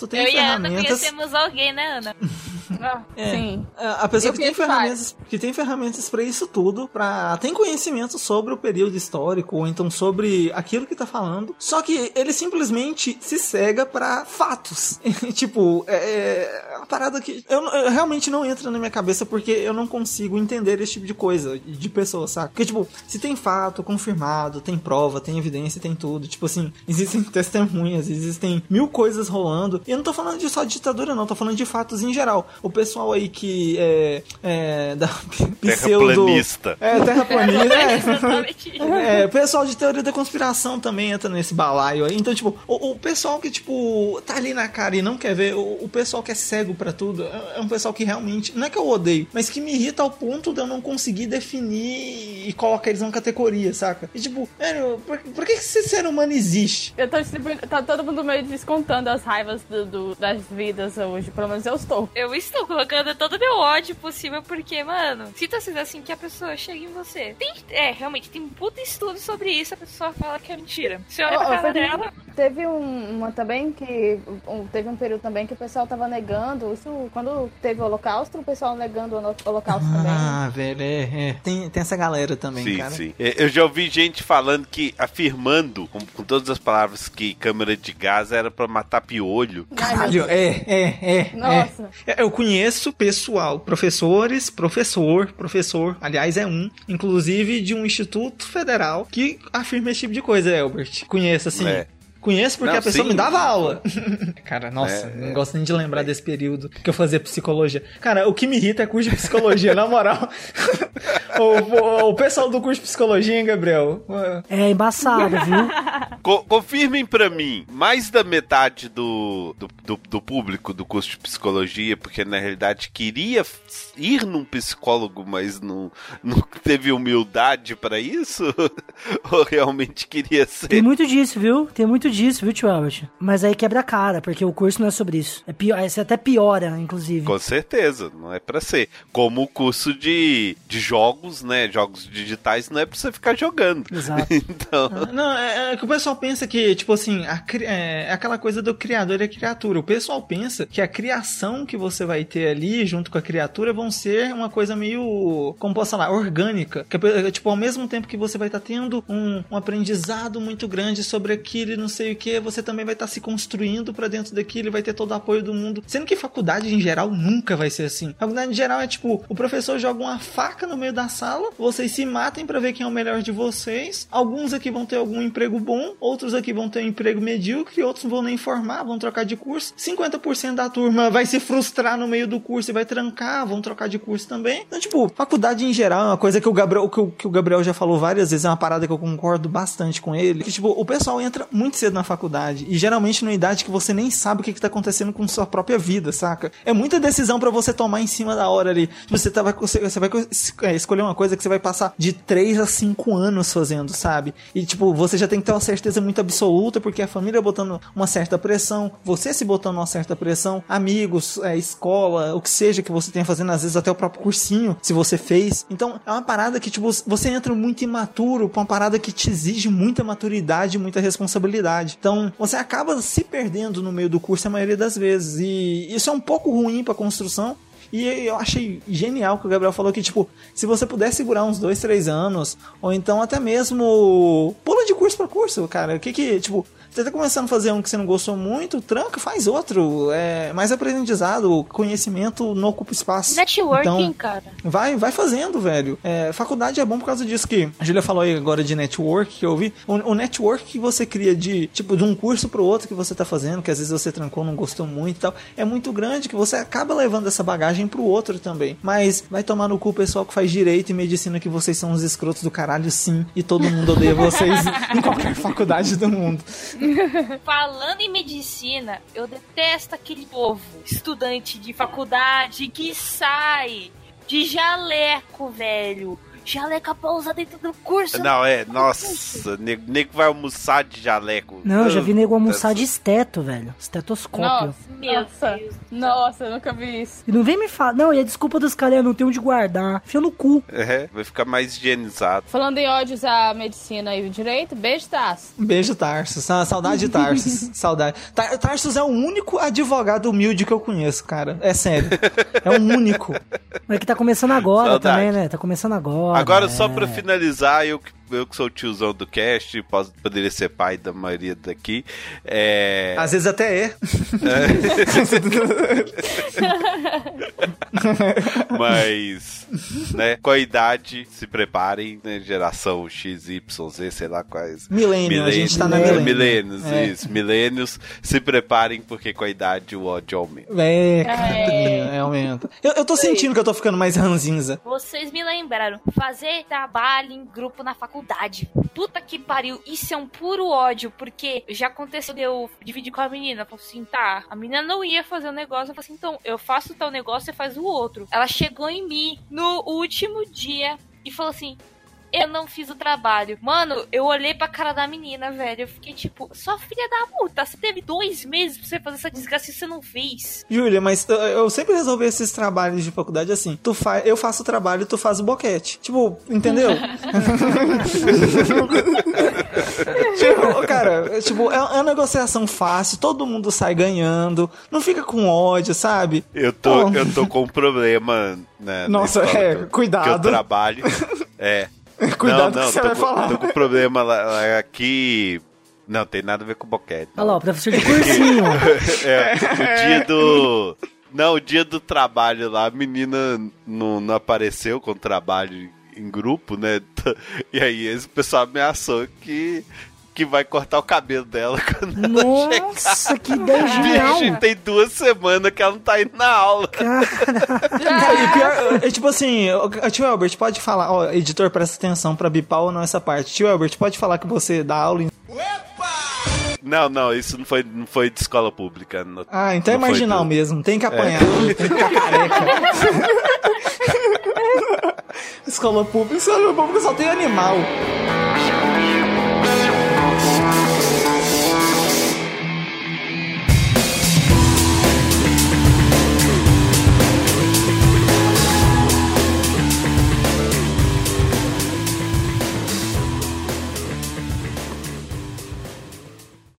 tem Eu e a Ana ferramentas. conhecemos alguém, né, Ana? Ah, É, Sim. A a pessoa E que tem faz? ferramentas, que tem ferramentas para isso tudo, para tem conhecimento sobre o período histórico ou então sobre aquilo que tá falando. Só que ele simplesmente se cega para fatos. tipo, é, é uma parada que eu, eu realmente não entra na minha cabeça porque eu não consigo entender esse tipo de coisa de pessoa, saca? Porque tipo, se tem fato confirmado, tem prova, tem evidência, tem tudo. Tipo assim, existem testemunhas, existem mil coisas rolando. E eu não tô falando de só de ditadura, não. Tô falando de fatos em geral. O pessoal aí que é, é da pseudo... Terraplanista. É, terraplanista. é. É, o pessoal de teoria da conspiração também entra nesse balaio aí. Então, tipo, o, o pessoal que, tipo, tá ali na cara e não quer ver, o, o pessoal que é cego pra tudo, é, é um pessoal que realmente, não é que eu odeio, mas que me irrita ao ponto de eu não conseguir definir e colocar eles numa categoria, saca? E, tipo, velho, por, por que esse ser humano existe? Eu tô distribuindo. Tá todo mundo meio descontando as raivas do- do- das vidas hoje. Pelo menos eu estou. Eu estou colocando todo o meu ódio possível, porque, mano, sinta se assim que a pessoa chega em você. Tem, é, realmente, tem um puta estudo sobre isso, a pessoa fala que é mentira. Você olha Ó, pra cara dela, Teve um- uma também que. um- teve um período também que o pessoal tava negando. Isso quando teve o holocausto, o pessoal negando o holo- holocausto também. Ah, velho, é, é. Tem, tem essa galera também, Sim, cara. sim. É, Eu já ouvi gente falando que, afirmando, com, com todas as palavras, que câmera de gás era pra matar piolho. Caralho, Deus. é, é, é. Nossa. é. Eu conheço pessoal, professores, professor, professor, aliás, é um, inclusive de um instituto federal que afirma esse tipo de coisa, Elbert. Conheço, assim. É. Conheço porque Não, a pessoa sim. me dava aula. Cara, nossa, É, não gosto nem de lembrar desse período que eu fazia psicologia. Cara, o que me irrita é curso de psicologia, na moral. o, o- o pessoal do curso de psicologia, hein, Gabriel? É embaçado, viu? Co- confirmem pra mim, mais da metade do, do, do- do público do curso de psicologia, porque na realidade queria ir num psicólogo, mas não, não teve humildade pra isso? Ou realmente queria ser? Tem muito disso, viu? Tem muito disso, viu, tio Albert? Mas aí quebra a cara, porque o curso não é sobre isso. É pior, esse até piora, inclusive. Com certeza, não é pra ser. Como o curso de, de jogos, né? Jogos digitais não é pra você ficar jogando. Exato. Então, Não, é, é que o pessoal pensa que, tipo assim, a é, é aquela coisa do criador e a criatura. O pessoal pensa que a criação que você vai ter ali, junto com a criatura, vão ser uma coisa meio, como posso falar, orgânica. Que, é, tipo, ao mesmo tempo que você vai estar tendo um, um aprendizado muito grande sobre aquilo e não sei o que, você também vai estar se construindo pra dentro daquilo vai ter todo o apoio do mundo. Sendo que faculdade, em geral, nunca vai ser assim. Faculdade, em geral, é tipo, o professor joga uma faca no meio da sala, vocês se matem pra ver quem é o melhor de vocês. Alguns aqui vão ter algum emprego bom, outros aqui vão ter um emprego medíocre, outros vão nem formar, vão trocar de curso. 50% da turma vai se frustrar no meio do curso e vai trancar, vão trocar de curso também. Então, tipo, faculdade em geral é uma coisa que o Gabriel, que o, que o Gabriel já falou várias vezes, é uma parada que eu concordo bastante com ele. Que, tipo, o pessoal entra muito cedo na faculdade e geralmente numa idade que você nem sabe o que, que tá acontecendo com sua própria vida, saca? É muita decisão pra você tomar em cima da hora ali. Você, tá, vai, você vai é, escolher uma coisa que você vai passar de 3 a 5 anos fazendo, sabe? E, tipo, você já tem que ter uma certeza muito absoluta, porque a família botando uma certa pressão, você se botando uma certa pressão, amigos, é, escola, o que seja que você tenha fazendo, às vezes até o próprio cursinho, se você fez. Então, é uma parada que, tipo, você entra muito imaturo pra uma parada que te exige muita maturidade, muita responsabilidade. Então, você acaba se perdendo no meio do curso a maioria das vezes. E isso é um pouco ruim pra construção, e eu achei genial que o Gabriel falou que, tipo, se você puder segurar uns dois, três anos, ou então até mesmo pula de curso pra curso, cara. O que que, tipo, você tá começando a fazer um que você não gostou muito, tranca, faz outro. É mais aprendizado, conhecimento não ocupa espaço. networking, Então, cara. Vai, vai fazendo, velho. É, faculdade é bom por causa disso que a Julia falou aí agora de network que eu vi. O, o network que você cria de, tipo, de um curso pro outro que você tá fazendo, que às vezes você trancou, não gostou muito e tal, é muito grande que você acaba levando essa bagagem vantagem pro outro também. Mas vai tomar no cu o pessoal que faz direito e medicina que vocês são os escrotos do caralho, sim. E todo mundo odeia vocês em qualquer faculdade do mundo. Falando em medicina, eu detesto aquele povo, estudante de faculdade que sai de jaleco, velho. Jaleco pra usar dentro do curso. Não, é, nossa, nego, nego vai almoçar de jaleco. Não, eu já vi nego almoçar de esteto, velho. Estetoscópio. Nossa, nossa, Deus. nossa, eu nunca vi isso. E não vem me falar. Não, e a desculpa dos caras é não tem onde guardar. Fia no cu. É, vai ficar mais higienizado. Falando em ódios à medicina e o direito, beijo, Tasso. Um beijo, Tarsus. Sa- Saudade de Tarsus. Saudade. Tar Tarsus é o único advogado humilde que eu conheço, cara. É sério. É o único. Mas que tá começando agora Saudade. também, né? Tá começando agora. Agora, é. só pra finalizar, eu, que- eu que sou o tiozão do cast, posso, poderia ser pai da maioria daqui. É. Às vezes até é. Mas, né, com a idade, se preparem, né, geração X, Y, Z, sei lá quais. Milênio, a gente tá na Milênios, milênio. milênios, É. isso, milênios, se preparem, porque com a idade o ódio aumenta. É, Catrinha, é, aumenta. Eu, eu tô sentindo que eu tô ficando mais ranzinza. Vocês me lembraram. Fazer trabalho em grupo na faculdade. Puta que pariu. Isso é um puro ódio. Porque já aconteceu de eu dividir com a menina. Falei assim, tá. A menina não ia fazer o negócio. Eu falei assim, então, eu faço tal negócio, você faz o outro. Ela chegou em mim no último dia e falou assim. Eu não fiz o trabalho. Mano, eu olhei pra cara da menina, velho. Eu fiquei tipo, sua filha da puta, você teve dois meses pra você fazer essa desgraça e você não fez. Júlia, mas eu- sempre resolvi esses trabalhos de faculdade assim. Tu fa eu faço o trabalho, tu faz o boquete. Tipo, entendeu? tipo, cara, é, tipo, é é uma negociação fácil, todo mundo sai ganhando, não fica com ódio, sabe? Eu tô, Pô. eu tô com um problema, né? Nossa, é, cuidado. Que eu trabalho. É. Cuidado não, não, que você tô vai com, falar. Tô com problema lá, lá aqui. Não, tem nada a ver com boquete. Olha lá, o professor de cursinho. É, o dia do. Não, o dia do trabalho lá, a menina não, não apareceu com o trabalho em grupo, né? E aí esse pessoal ameaçou que, que vai cortar o cabelo dela quando ela chegar. Nossa, que ideia genial. Bicho, tem duas semanas que ela não tá indo na aula. Cara, e pior, é tipo assim, tio Albert, pode falar, ó, editor, presta atenção pra bipar ou não essa parte. Tio Albert, pode falar que você dá aula em... Não, não, isso não foi, não foi de escola pública. não- Ah, então é marginal mesmo, tem que apanhar, tem que ficar careca. escola pública, escola pública só tem animal.